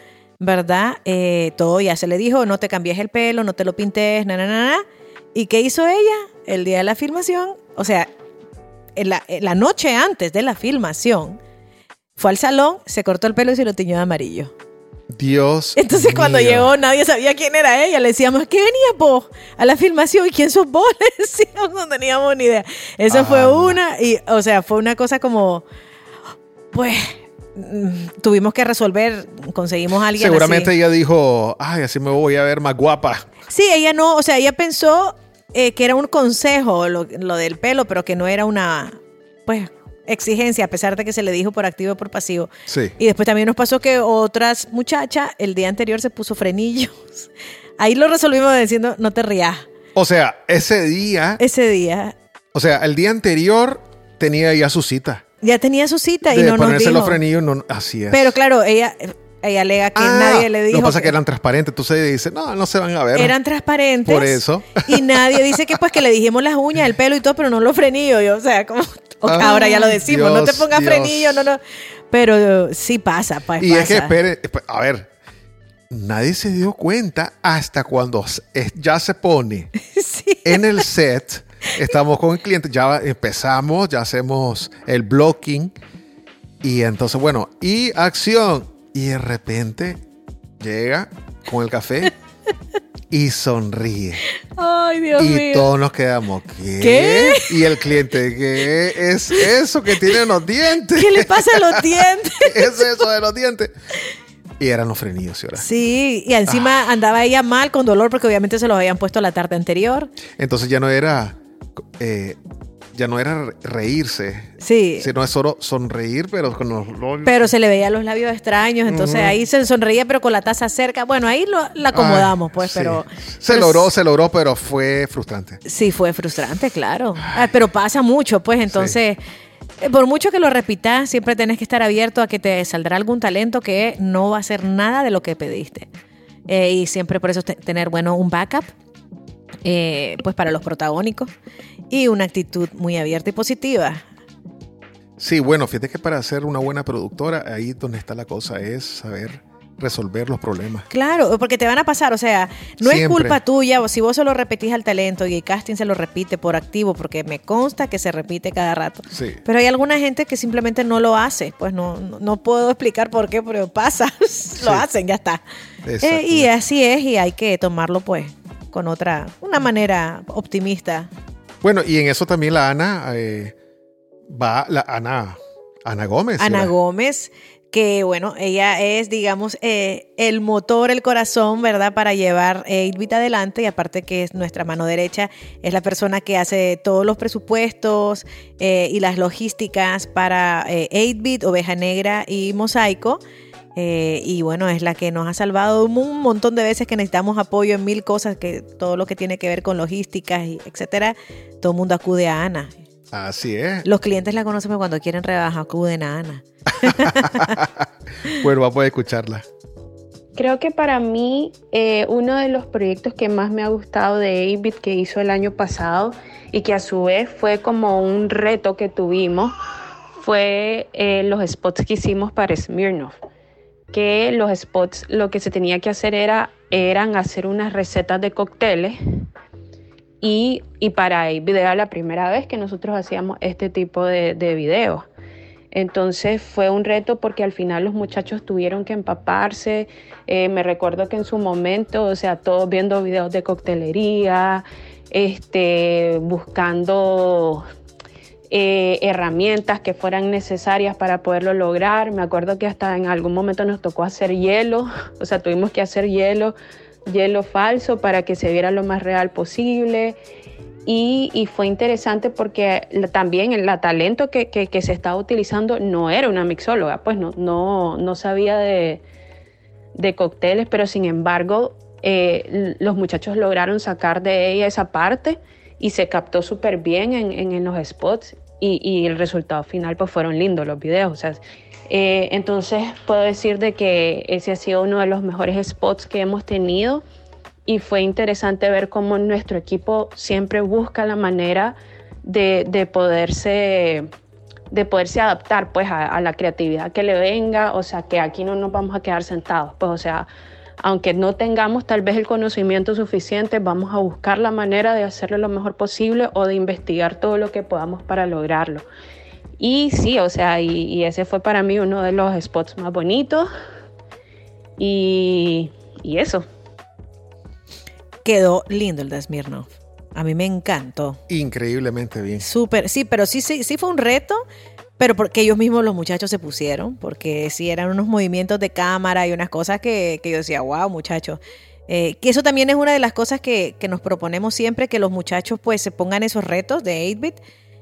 ¿verdad? Eh, todo ya se le dijo, no te cambies el pelo, no te lo pintes, na, na, na, na. ¿Y qué hizo ella el día de la filmación? O sea, en la, en la noche antes de la filmación, fue al salón, se cortó el pelo y se lo tiñó de amarillo. Dios. Entonces cuando mío. llegó nadie sabía quién era ella. Le decíamos, ¿qué venías vos a la filmación? ¿Y quién sos vos? Le decíamos, no teníamos ni idea. Eso Ah, fue una, y, o sea, fue una cosa como, pues, tuvimos que resolver, conseguimos a alguien Seguramente así. ella dijo, ay, así me voy a ver más guapa. Sí, ella no, o sea, ella pensó eh, que era un consejo lo, lo del pelo, pero que no era una, pues, exigencia, a pesar de que se le dijo por activo y por pasivo. Sí. Y después también nos pasó que otras muchachas el día anterior se puso frenillos. Ahí lo resolvimos diciendo, no te rías. O sea, ese día, Ese día o sea, el día anterior tenía ya su cita. Ya tenía su cita y de no nos dijo. los frenillos, no, así es. Pero claro, ella, ella alega que Ah, nadie le dijo. Lo que pasa es que eran transparentes. Tú se dice, no, no se van a ver. eran transparentes. Por eso. Y nadie dice que pues que le dijimos las uñas, el pelo y todo, pero no los frenillos. Yo, o sea, como Ah, ahora ya lo decimos, no te pongas Dios. frenillo, no, no. Pero sí pasa, pues Y es que, espere, esp- a ver, nadie se dio cuenta hasta cuando ya se pone Sí. en el set. Estamos con el cliente, ya empezamos, ya hacemos el blocking. Y entonces, bueno, y acción. Y de repente llega con el café y sonríe. Ay, Dios y mío. todos nos quedamos, ¿qué? ¿Qué? Y el cliente, ¿qué es eso que tiene en los dientes? ¿Qué le pasa a los dientes? ¿Qué es eso de los dientes? Y eran los frenillos, señora. Sí, y encima Ah. andaba ella mal con dolor porque obviamente se los habían puesto la tarde anterior. Entonces ya no era, eh, ya no era re- reírse, Sí. sino es solo sonreír, pero con los, los- Pero se le veían los labios extraños, entonces ahí se sonreía, pero con la taza cerca. Bueno, ahí lo, la acomodamos, Ay, pues, sí. pero. Se pero logró, se logró, pero fue frustrante. Sí, fue frustrante, claro. Ah, pero pasa mucho, pues, entonces. eh, Por mucho que lo repitas, siempre tenés que estar abierto a que te saldrá algún talento que no va a ser nada de lo que pediste. Eh, y siempre por eso te- tener, bueno, un backup, eh, pues para los protagónicos, y una actitud muy abierta y positiva. Sí, bueno, fíjate que para ser una buena productora, ahí donde está la cosa es saber resolver los problemas. Claro, porque te van a pasar, o sea, no es culpa tuya, o si vos solo repetís al talento y el casting se lo repite por activo, porque me consta que se repite cada rato. Sí. Pero hay alguna gente que simplemente no lo hace, pues no, no, no puedo explicar por qué, pero pasa, lo hacen, ya está. Eh, y así es, y hay que tomarlo pues con otra, una manera optimista. Bueno, y en eso también la Ana eh, va, la Ana, Ana Gómez. Ana. Gómez, que bueno, ella es, digamos, eh, el motor, el corazón, ¿verdad? Para llevar 8-Bit adelante y aparte que es nuestra mano derecha, es la persona que hace todos los presupuestos eh, y las logísticas para eh, 8-Bit, Oveja Negra y Mosaico. Eh, y bueno, es la que nos ha salvado un, montón de veces que necesitamos apoyo en mil cosas, que todo lo que tiene que ver con logísticas y etcétera, todo el mundo acude a Ana. Así es. Los clientes la conocen cuando quieren rebaja, acuden a Ana. Bueno, vamos a escucharla. Creo que para mí eh, uno de los proyectos que más me ha gustado de Abit que hizo el año pasado y que a su vez fue como un reto que tuvimos fue eh, los spots que hicimos para Smirnoff. Que los spots lo que se tenía que hacer era eran hacer unas recetas de cócteles y, y para Abit era la primera vez que nosotros hacíamos este tipo de, de videos. Entonces fue un reto porque al final los muchachos tuvieron que empaparse. Eh, me recuerdo que en su momento, o sea, todos viendo videos de coctelería, este, buscando eh, herramientas que fueran necesarias para poderlo lograr. Me acuerdo que hasta en algún momento nos tocó hacer hielo, o sea, tuvimos que hacer hielo, hielo falso para que se viera lo más real posible. Y, fue interesante porque también el talento que, se estaba utilizando no era una mixóloga, pues no, no, no sabía de, de, cócteles, pero sin embargo eh, los muchachos lograron sacar de ella esa parte y se captó súper bien en, en, en, los spots y, y, el resultado final pues fueron lindos los videos. O sea, eh, entonces puedo decir de que ese ha sido uno de los mejores spots que hemos tenido y fue interesante ver cómo nuestro equipo siempre busca la manera de, de poderse de poderse adaptar pues a, a, la creatividad que le venga, o sea que aquí no nos vamos a quedar sentados, pues o sea, aunque no tengamos tal vez el conocimiento suficiente, vamos a buscar la manera de hacerlo lo mejor posible o de investigar todo lo que podamos para lograrlo. Y sí, o sea, y, y ese fue para mí uno de los spots más bonitos Y, y eso. Quedó lindo el de Smirnoff. A mí me encantó. Increíblemente bien. Súper, sí, pero sí, sí, sí fue un reto, pero porque ellos mismos los muchachos se pusieron, porque sí eran unos movimientos de cámara y unas cosas que, que yo decía, wow, muchachos. Eh, que eso también es una de las cosas que, que, nos proponemos siempre, que los muchachos pues se pongan esos retos de 8-bit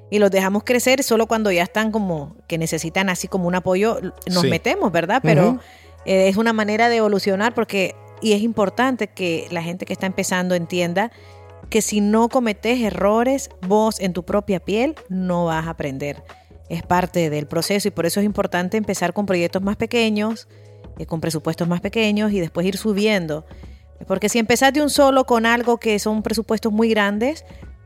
y los dejamos crecer solo cuando ya están como que necesitan así como un apoyo, nos Sí. metemos, ¿verdad? Pero eh, es una manera de evolucionar porque, y es importante que la gente que está empezando entienda que si no cometes errores, vos en tu propia piel no vas a aprender. Es parte del proceso y por eso es importante empezar con proyectos más pequeños, eh, con presupuestos más pequeños y después ir subiendo. Porque si empezás de un solo con algo que son presupuestos muy grandes,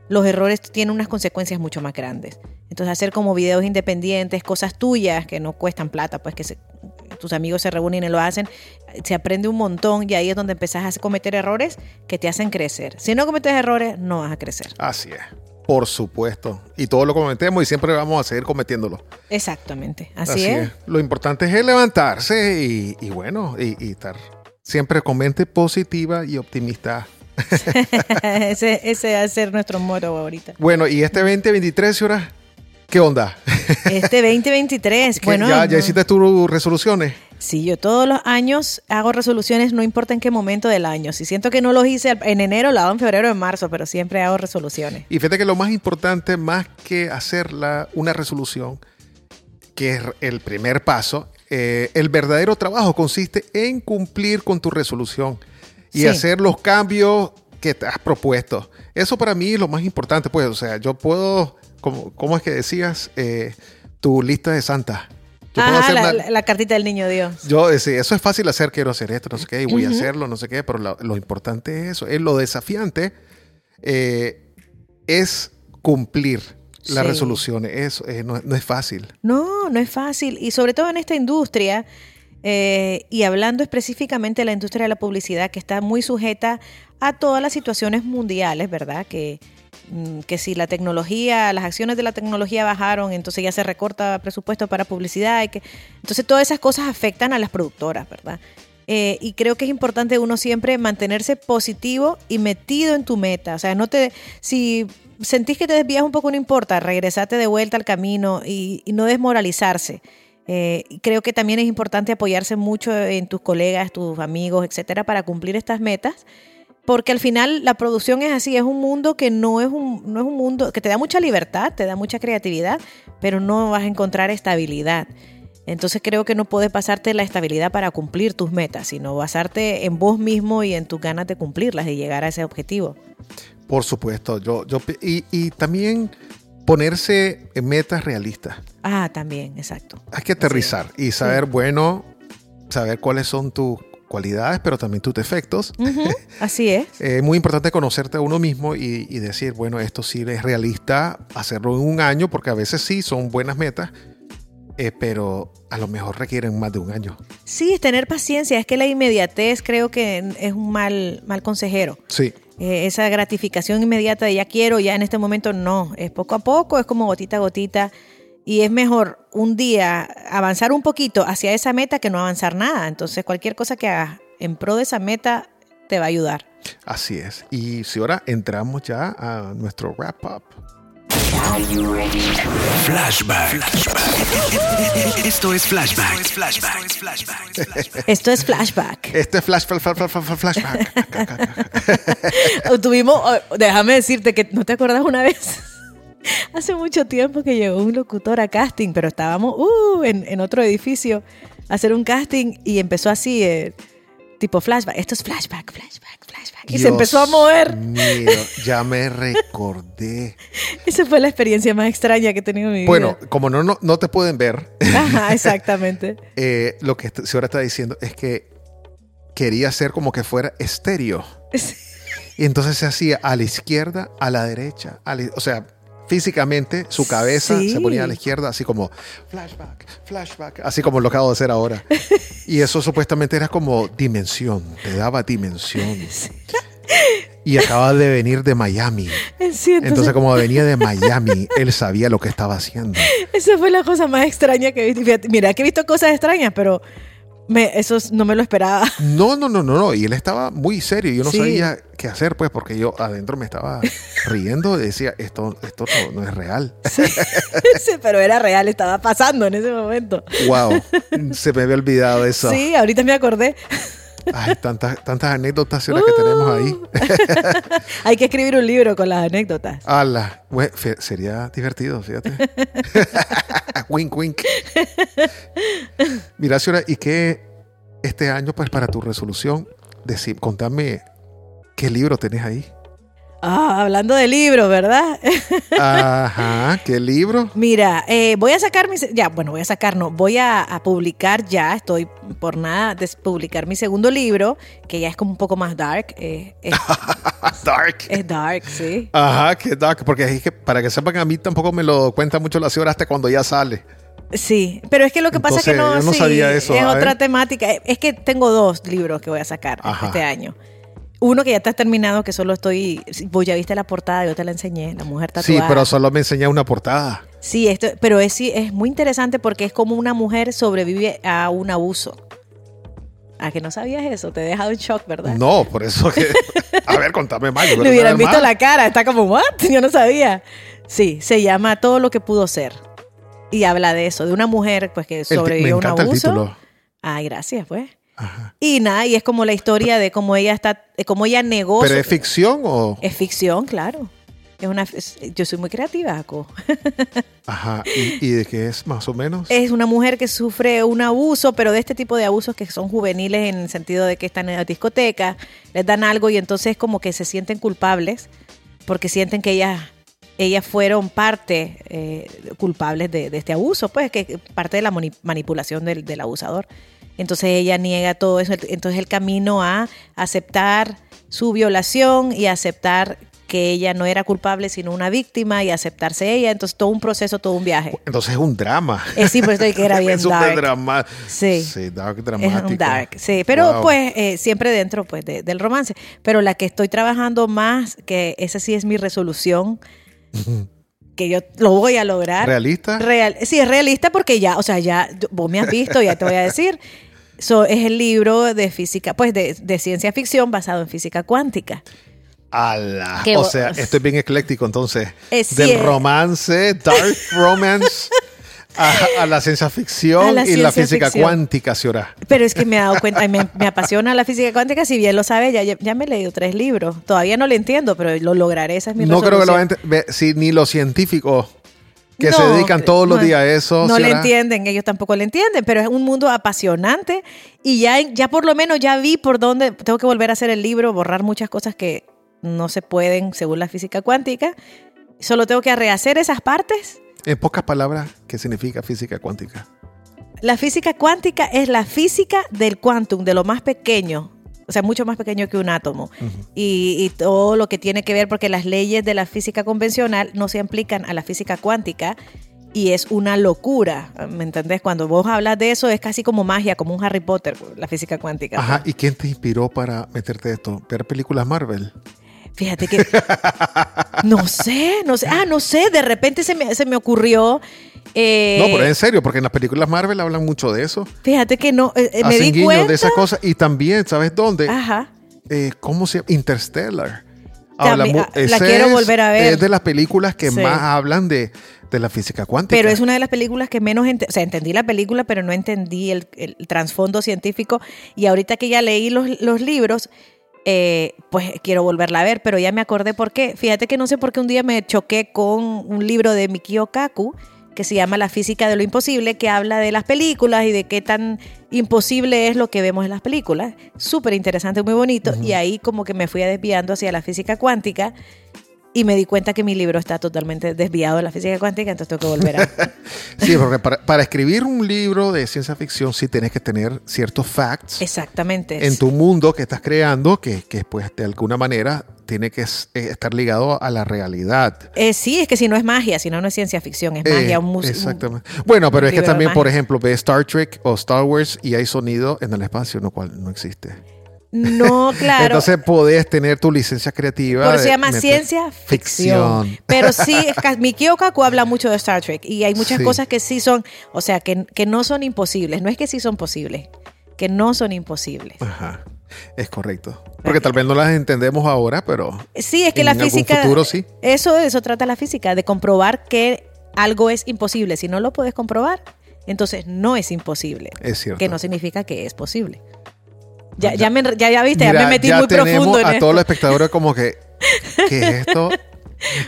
los errores tienen unas consecuencias mucho más grandes. Entonces hacer como videos independientes, cosas tuyas que no cuestan plata, pues que tus amigos se reúnen y lo hacen, se aprende un montón y ahí es donde empezás a cometer errores que te hacen crecer. Si no cometes errores, no vas a crecer. Así es. Por supuesto. Y todo lo cometemos y siempre vamos a seguir cometiéndolo. Exactamente, así, es. Lo importante es levantarse y, y bueno, y, y estar siempre con mente positiva y optimista. ese, ese va a ser nuestro motto ahorita. Bueno, y este 2023, Ciora, ¿qué onda? Este 2023, ¿Qué- bueno. ¿Ya, hiciste tus resoluciones? Sí, yo todos los años hago resoluciones, no importa en qué momento del año. Si siento que no los hice en enero, lo hago en febrero o en marzo, pero siempre hago resoluciones. Y fíjate que lo más importante, más que hacer una resolución, que es el primer paso, eh, el verdadero trabajo consiste en cumplir con tu resolución y Sí. hacer los cambios que te has propuesto. Eso para mí es lo más importante, pues, o sea, yo puedo, como, ¿cómo es que decías? Eh, tu lista de Santa. Yo puedo Ah, hacer la, una- la- la cartita del niño Dios. yo, eh, sí, eso es fácil hacer, quiero hacer esto, no sé qué, y voy a hacerlo, no sé qué, pero lo, lo importante es eso, es lo desafiante, eh, es cumplir las Sí. resoluciones, eso eh, no, no es fácil. No, no es fácil. Y sobre todo en esta industria, eh, y hablando específicamente de la industria de la publicidad, que está muy sujeta a todas las situaciones mundiales, ¿verdad? Que, mm, que si la tecnología, las acciones de la tecnología bajaron, entonces ya se recorta presupuesto para publicidad. Y que, entonces todas esas cosas afectan a las productoras, ¿verdad? Eh, y creo que es importante uno siempre mantenerse positivo y metido en tu meta. O sea, no te. Si sentís que te desvías un poco, no importa, regresate de vuelta al camino y, y no desmoralizarse. Eh, creo que también es importante apoyarse mucho en tus colegas, tus amigos, etcétera, para cumplir estas metas. Porque al final la producción es así, es un mundo que no es un, no es un mundo que te da mucha libertad, te da mucha creatividad, pero no vas a encontrar estabilidad. Entonces creo que no puedes pasarte la estabilidad para cumplir tus metas, sino basarte en vos mismo y en tus ganas de cumplirlas y llegar a ese objetivo. Por supuesto, yo, yo y, y también ponerse metas realistas. Ah, también, exacto. Hay que aterrizar y saber, bueno, saber cuáles son tus cualidades, pero también tus defectos. Así es. Es muy importante conocerte a uno mismo y, y decir, bueno, esto sí es realista hacerlo en un año, porque a veces sí son buenas metas, eh, pero a lo mejor requieren más de un año. Sí, es tener paciencia. Es que la inmediatez creo que es un mal, mal consejero. Sí, Eh, esa gratificación inmediata de ya quiero, ya en este momento no. Es poco a poco, es como gotita a gotita. Y es mejor un día avanzar un poquito hacia esa meta que no avanzar nada. Entonces, cualquier cosa que hagas en pro de esa meta te va a ayudar. así es. Y si ahora entramos ya a nuestro wrap up. Flashback. Esto es Flashback. Esto es flashback. Este flash, flash, flash, flash, flash, flashback. Tuvimos, déjame decirte que no te acuerdas una vez. Hace mucho tiempo que llegó un locutor a casting, pero estábamos uh, en, en otro edificio a hacer un casting y empezó así, eh, tipo flashback. Esto es flashback, flashback, flashback. Y se empezó a mover. mío, ya me recordé. Esa fue la experiencia más extraña que he tenido en mi Bueno, vida. como no, no, no te pueden ver, Ajá, exactamente. eh, lo que ahora está diciendo es que quería hacer como que fuera estéreo. Y entonces se hacía a la izquierda, a la derecha, a la- o sea, físicamente su cabeza Sí. se ponía a la izquierda, así como flashback, flashback, así como lo acabo de hacer ahora. Y eso supuestamente era como dimensión, te daba dimensión. Y acaba de venir de Miami. Sí, entonces, Entonces, como venía de Miami, él sabía lo que estaba haciendo. esa fue la cosa más extraña que he visto. Mira, que he visto cosas extrañas, pero Me, eso no me lo esperaba. No, no, no, no, no. Y él estaba muy serio. Yo no sabía qué hacer, pues, porque yo adentro me estaba riendo y decía, esto, esto no, es real. Sí. pero era real, estaba pasando en ese momento. Wow, se me había olvidado eso. Sí, ahorita me acordé. Ay, tantas, tantas anécdotas que tenemos ahí. Uh. Hay que escribir un libro con las anécdotas. Ala, sería divertido, fíjate. wink, wink. Mira, señora, ¿y qué este año, pues, para tu resolución? Decir, contame qué libro tenés ahí. Ah, hablando de libros, ¿verdad? Ajá, ¿qué libro? Mira, eh, voy a sacar mi, ya, bueno, voy a sacar, no, voy a, publicar ya, estoy por nada de publicar mi segundo libro, que ya es como un poco más dark. Eh, es, dark. Es dark, sí. Ajá, qué dark, porque es que para que sepan, a mí tampoco me lo cuenta mucho la señora hasta cuando ya sale. Sí, pero es que lo que pasa es que no, no sabía eso, es otra temática. Es que tengo dos libros que voy a sacar este año. Uno que ya está terminado, que solo estoy. Vos ya viste la portada, yo te la enseñé, la mujer tatuada. Sí, pero solo me enseñé una portada. Sí, esto, pero es, es muy interesante porque es como una mujer sobrevive a un abuso. ¿A que no sabías eso? Te he dejado en shock, ¿verdad? No, por eso que. A ver, contame más. Le hubieran visto la cara, está como, ¿what? Yo no sabía. Sí, se llama Todo lo que pudo ser. Y habla de eso, de una mujer pues que sobrevivió a un abuso. El título. Ay, gracias, pues. Y nada, y es como la historia de cómo ella está, de cómo ella negocia. ¿Pero es ficción o...? Es ficción, claro. Es una, yo soy muy creativa, Co. Ajá. ¿Y, de qué es más o menos? Es una mujer que sufre un abuso, pero de este tipo de abusos que son juveniles en el sentido de que están en la discoteca, les dan algo y entonces como que se sienten culpables porque sienten que ellas ellas fueron parte eh, culpables de, este abuso, pues que parte de la manipulación del, del abusador. Entonces ella niega todo eso. Entonces el camino a aceptar su violación y aceptar que ella no era culpable sino una víctima y aceptarse ella. Entonces todo un proceso, todo un viaje. Entonces es un drama. Eh, sí, por eso que era bien es dark. Un drama. Sí. sí, dark dramático. Es un dark, sí. Pero pues eh, siempre dentro pues del romance. Pero la que estoy trabajando más, que esa sí es mi resolución, que yo lo voy a lograr. ¿Realista? Real, sí, es realista porque ya, o sea, ya vos me has visto, ya te voy a decir. So, es el libro de física, pues de, de ciencia ficción basado en física cuántica. Ala. O sea, estoy bien ecléctico entonces. del romance, dark romance. A, la ciencia ficción y la física cuántica, señora. Pero es que me he dado cuenta, me, me apasiona la física cuántica, si bien lo sabe, ya, ya me he leído tres libros. Todavía no lo entiendo, pero lo lograré, esa es mi No creo que lo si ni los científicos que se dedican todos los días a eso. No le entienden, ellos tampoco le entienden, pero es un mundo apasionante y ya, ya por lo menos ya vi por dónde tengo que volver a hacer el libro, borrar muchas cosas que no se pueden según la física cuántica. Solo tengo que rehacer esas partes. En pocas palabras, ¿qué significa física cuántica? La física cuántica es la física del quantum, de lo más pequeño, o sea, mucho más pequeño que un átomo. y, todo lo que tiene que ver, porque las leyes de la física convencional no se aplican a la física cuántica y es una locura, ¿me entendés? Cuando vos hablas de eso es casi como magia, como un Harry Potter, la física cuántica. Ajá, ¿y quién te inspiró para meterte esto? ¿Ver películas Marvel? Fíjate que no sé, no sé, ah, no sé, de repente se me, se me ocurrió eh, no, pero en serio, porque en las películas Marvel hablan mucho de eso. Fíjate que no, eh, eh, me di cuenta. de esa cosa. Y también, ¿sabes dónde? Ajá. ¿Cómo se llama? Interstellar. Habla, ah, la quiero volver a ver. Es de las películas que más hablan de, la física cuántica. Pero es una de las películas que menos... o sea, entendí la película, pero no entendí el, trasfondo científico. Y ahorita que ya leí los, los libros... pues quiero volverla a ver, pero ya me acordé por qué. Fíjate que no sé por qué un día me choqué con un libro de Mikio Kaku que se llama La física de lo imposible, que habla de las películas y de qué tan imposible es lo que vemos en las películas. Súper interesante, muy bonito. Y ahí como que me fui desviando hacia la física cuántica y me di cuenta que mi libro está totalmente desviado de la física cuántica, entonces tengo que volver a... sí, porque para, escribir un libro de ciencia ficción sí tienes que tener ciertos facts. Exactamente. En tu mundo que estás creando, que, que pues de alguna manera tiene que eh, estar ligado a la realidad. Eh, sí, es que si no es magia, si no, no es ciencia ficción, es magia, un museo. Exactamente. bueno, pero es que también, por ejemplo, ve Star Trek o Star Wars y hay sonido en el espacio, lo cual no existe. No, claro. Entonces podés tener tu licencia creativa. Pero se llama ciencia ficción. Pero sí, Mikio Kaku habla mucho de Star Trek y hay muchas cosas que sí son, o sea, que, que no son imposibles. No es que sí son posibles que no son imposibles. Ajá. Es correcto. Porque tal vez no las entendemos ahora, pero. Sí, es que en la física. futuro sí. Eso eso trata la física, de comprobar que algo es imposible. Si no lo puedes comprobar, entonces no es imposible. Es cierto. Que no significa que es posible. Ya, ya, me, ya, ya viste, ya me metí ya muy tenemos profundo en a esto. todos los espectadores como que. ¿Qué es esto?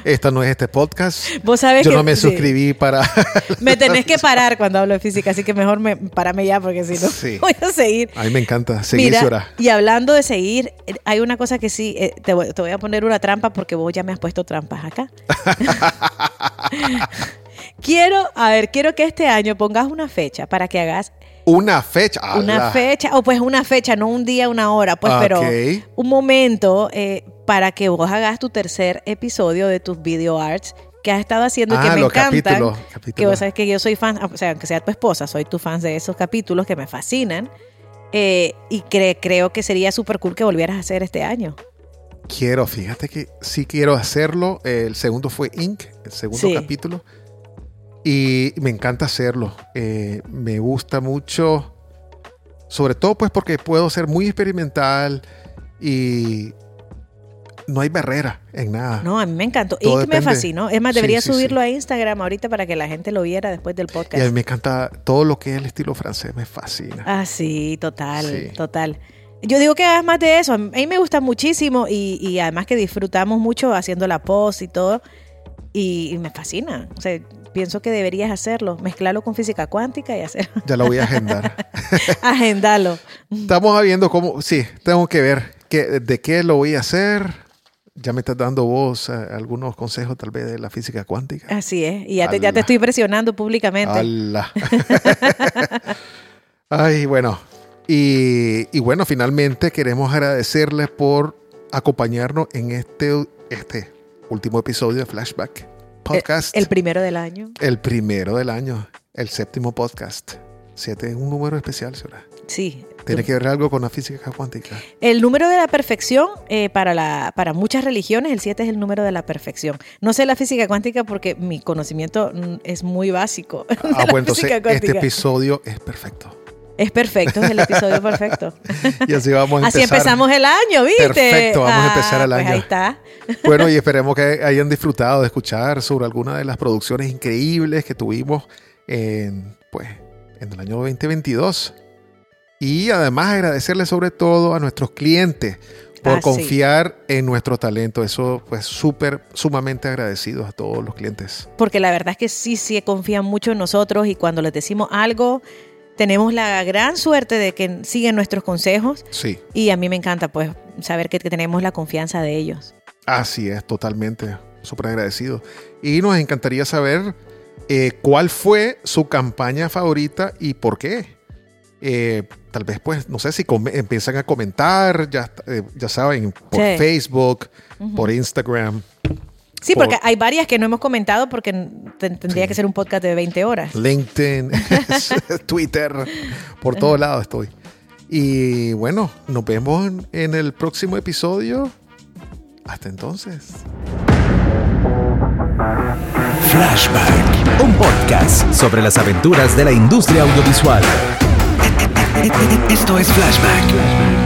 Esto no es este podcast. Vos sabés Yo que- no me sí. suscribí para. Me tenés que parar cuando hablo de física, así que mejor me párame ya porque si no Sí. voy a seguir. A mí me encanta. Seguir Mira, y hablando de seguir, hay una cosa que sí, eh, te, voy, te voy a poner una trampa porque vos ya me has puesto trampas acá. quiero, a ver, quiero que este año pongas una fecha para que hagas Una fecha. una fecha, o pues una fecha, no un día, una hora, pues, Ah, pero un momento eh, para que vos hagas tu tercer episodio de tus video arts que has estado haciendo y que Ah, me capítulos, Que vos sabes que yo soy fan, o sea, aunque sea tu esposa, soy tu fan de esos capítulos que me fascinan. eh, y cre- creo que sería súper cool que volvieras a hacer este año. Quiero, fíjate que sí quiero hacerlo. El segundo fue Inc., el segundo Sí. capítulo. Y me encanta hacerlo. Eh, me gusta mucho. Sobre todo, pues, porque puedo ser muy experimental y no hay barrera en nada. No, a mí me encantó. Todo y que me fascinó. Es más, debería sí, subirlo sí. a Instagram ahorita para que la gente lo viera después del Y a podcast. mí me encanta todo lo que es el estilo francés, me fascina. Ah, sí, total, total. Yo digo que hagas más de eso. A mí me gusta muchísimo y, y además que disfrutamos mucho haciendo la post y todo. Y, y me fascina. O sea, pienso que deberías hacerlo. Mezclarlo con física cuántica y hacer. Ya lo voy a agendar. Agendalo. Estamos viendo cómo, sí, tengo que ver qué, de qué lo voy a hacer. Ya me estás dando vos eh, algunos consejos tal vez de la física cuántica. Así es. Y ya te, ya te estoy presionando públicamente. Ala. Ay, bueno. Y, y bueno, finalmente queremos agradecerles por acompañarnos en este, este último episodio de Flashback Podcast. El, el primero del año. El primero del año, el séptimo podcast. Siete es un número especial, ¿verdad? Sí. Tiene que ver algo con la física cuántica. El número de la perfección eh, para, la, para muchas religiones, el 7 es el número de la perfección. No sé la física cuántica porque mi conocimiento mm, es muy básico. Ah, bueno, entonces este episodio es perfecto. Es perfecto, es el episodio perfecto. Y así vamos a Así empezar. empezamos el año, ¿viste? Perfecto, vamos a empezar el pues año. ahí está. Bueno, y esperemos que hayan disfrutado de escuchar sobre algunas de las producciones increíbles que tuvimos en, pues, en el año 2022. Y además agradecerle sobre todo a nuestros clientes por Ah, sí. confiar en nuestro talento. Eso, pues, súper, sumamente agradecidos a todos los clientes. Porque la verdad es que sí, sí confían mucho en nosotros y cuando les decimos algo, tenemos la gran suerte de que siguen nuestros consejos Sí, y a mí me encanta pues saber que, que tenemos la confianza de ellos. así es, totalmente. Súper agradecido. Y nos encantaría saber eh, cuál fue su campaña favorita y por qué. Eh, tal vez, pues, no sé si empiezan a comentar, ya, eh, ya saben, por Sí. Facebook, por Instagram, Sí, Por- porque hay varias que no hemos comentado porque te- tendría Sí. que ser un podcast de 20 horas. LinkedIn, Twitter, por todos lados estoy. Y bueno, nos vemos en- en el próximo episodio. Hasta entonces. Flashback, un podcast sobre las aventuras de la industria audiovisual. Esto es Flashback.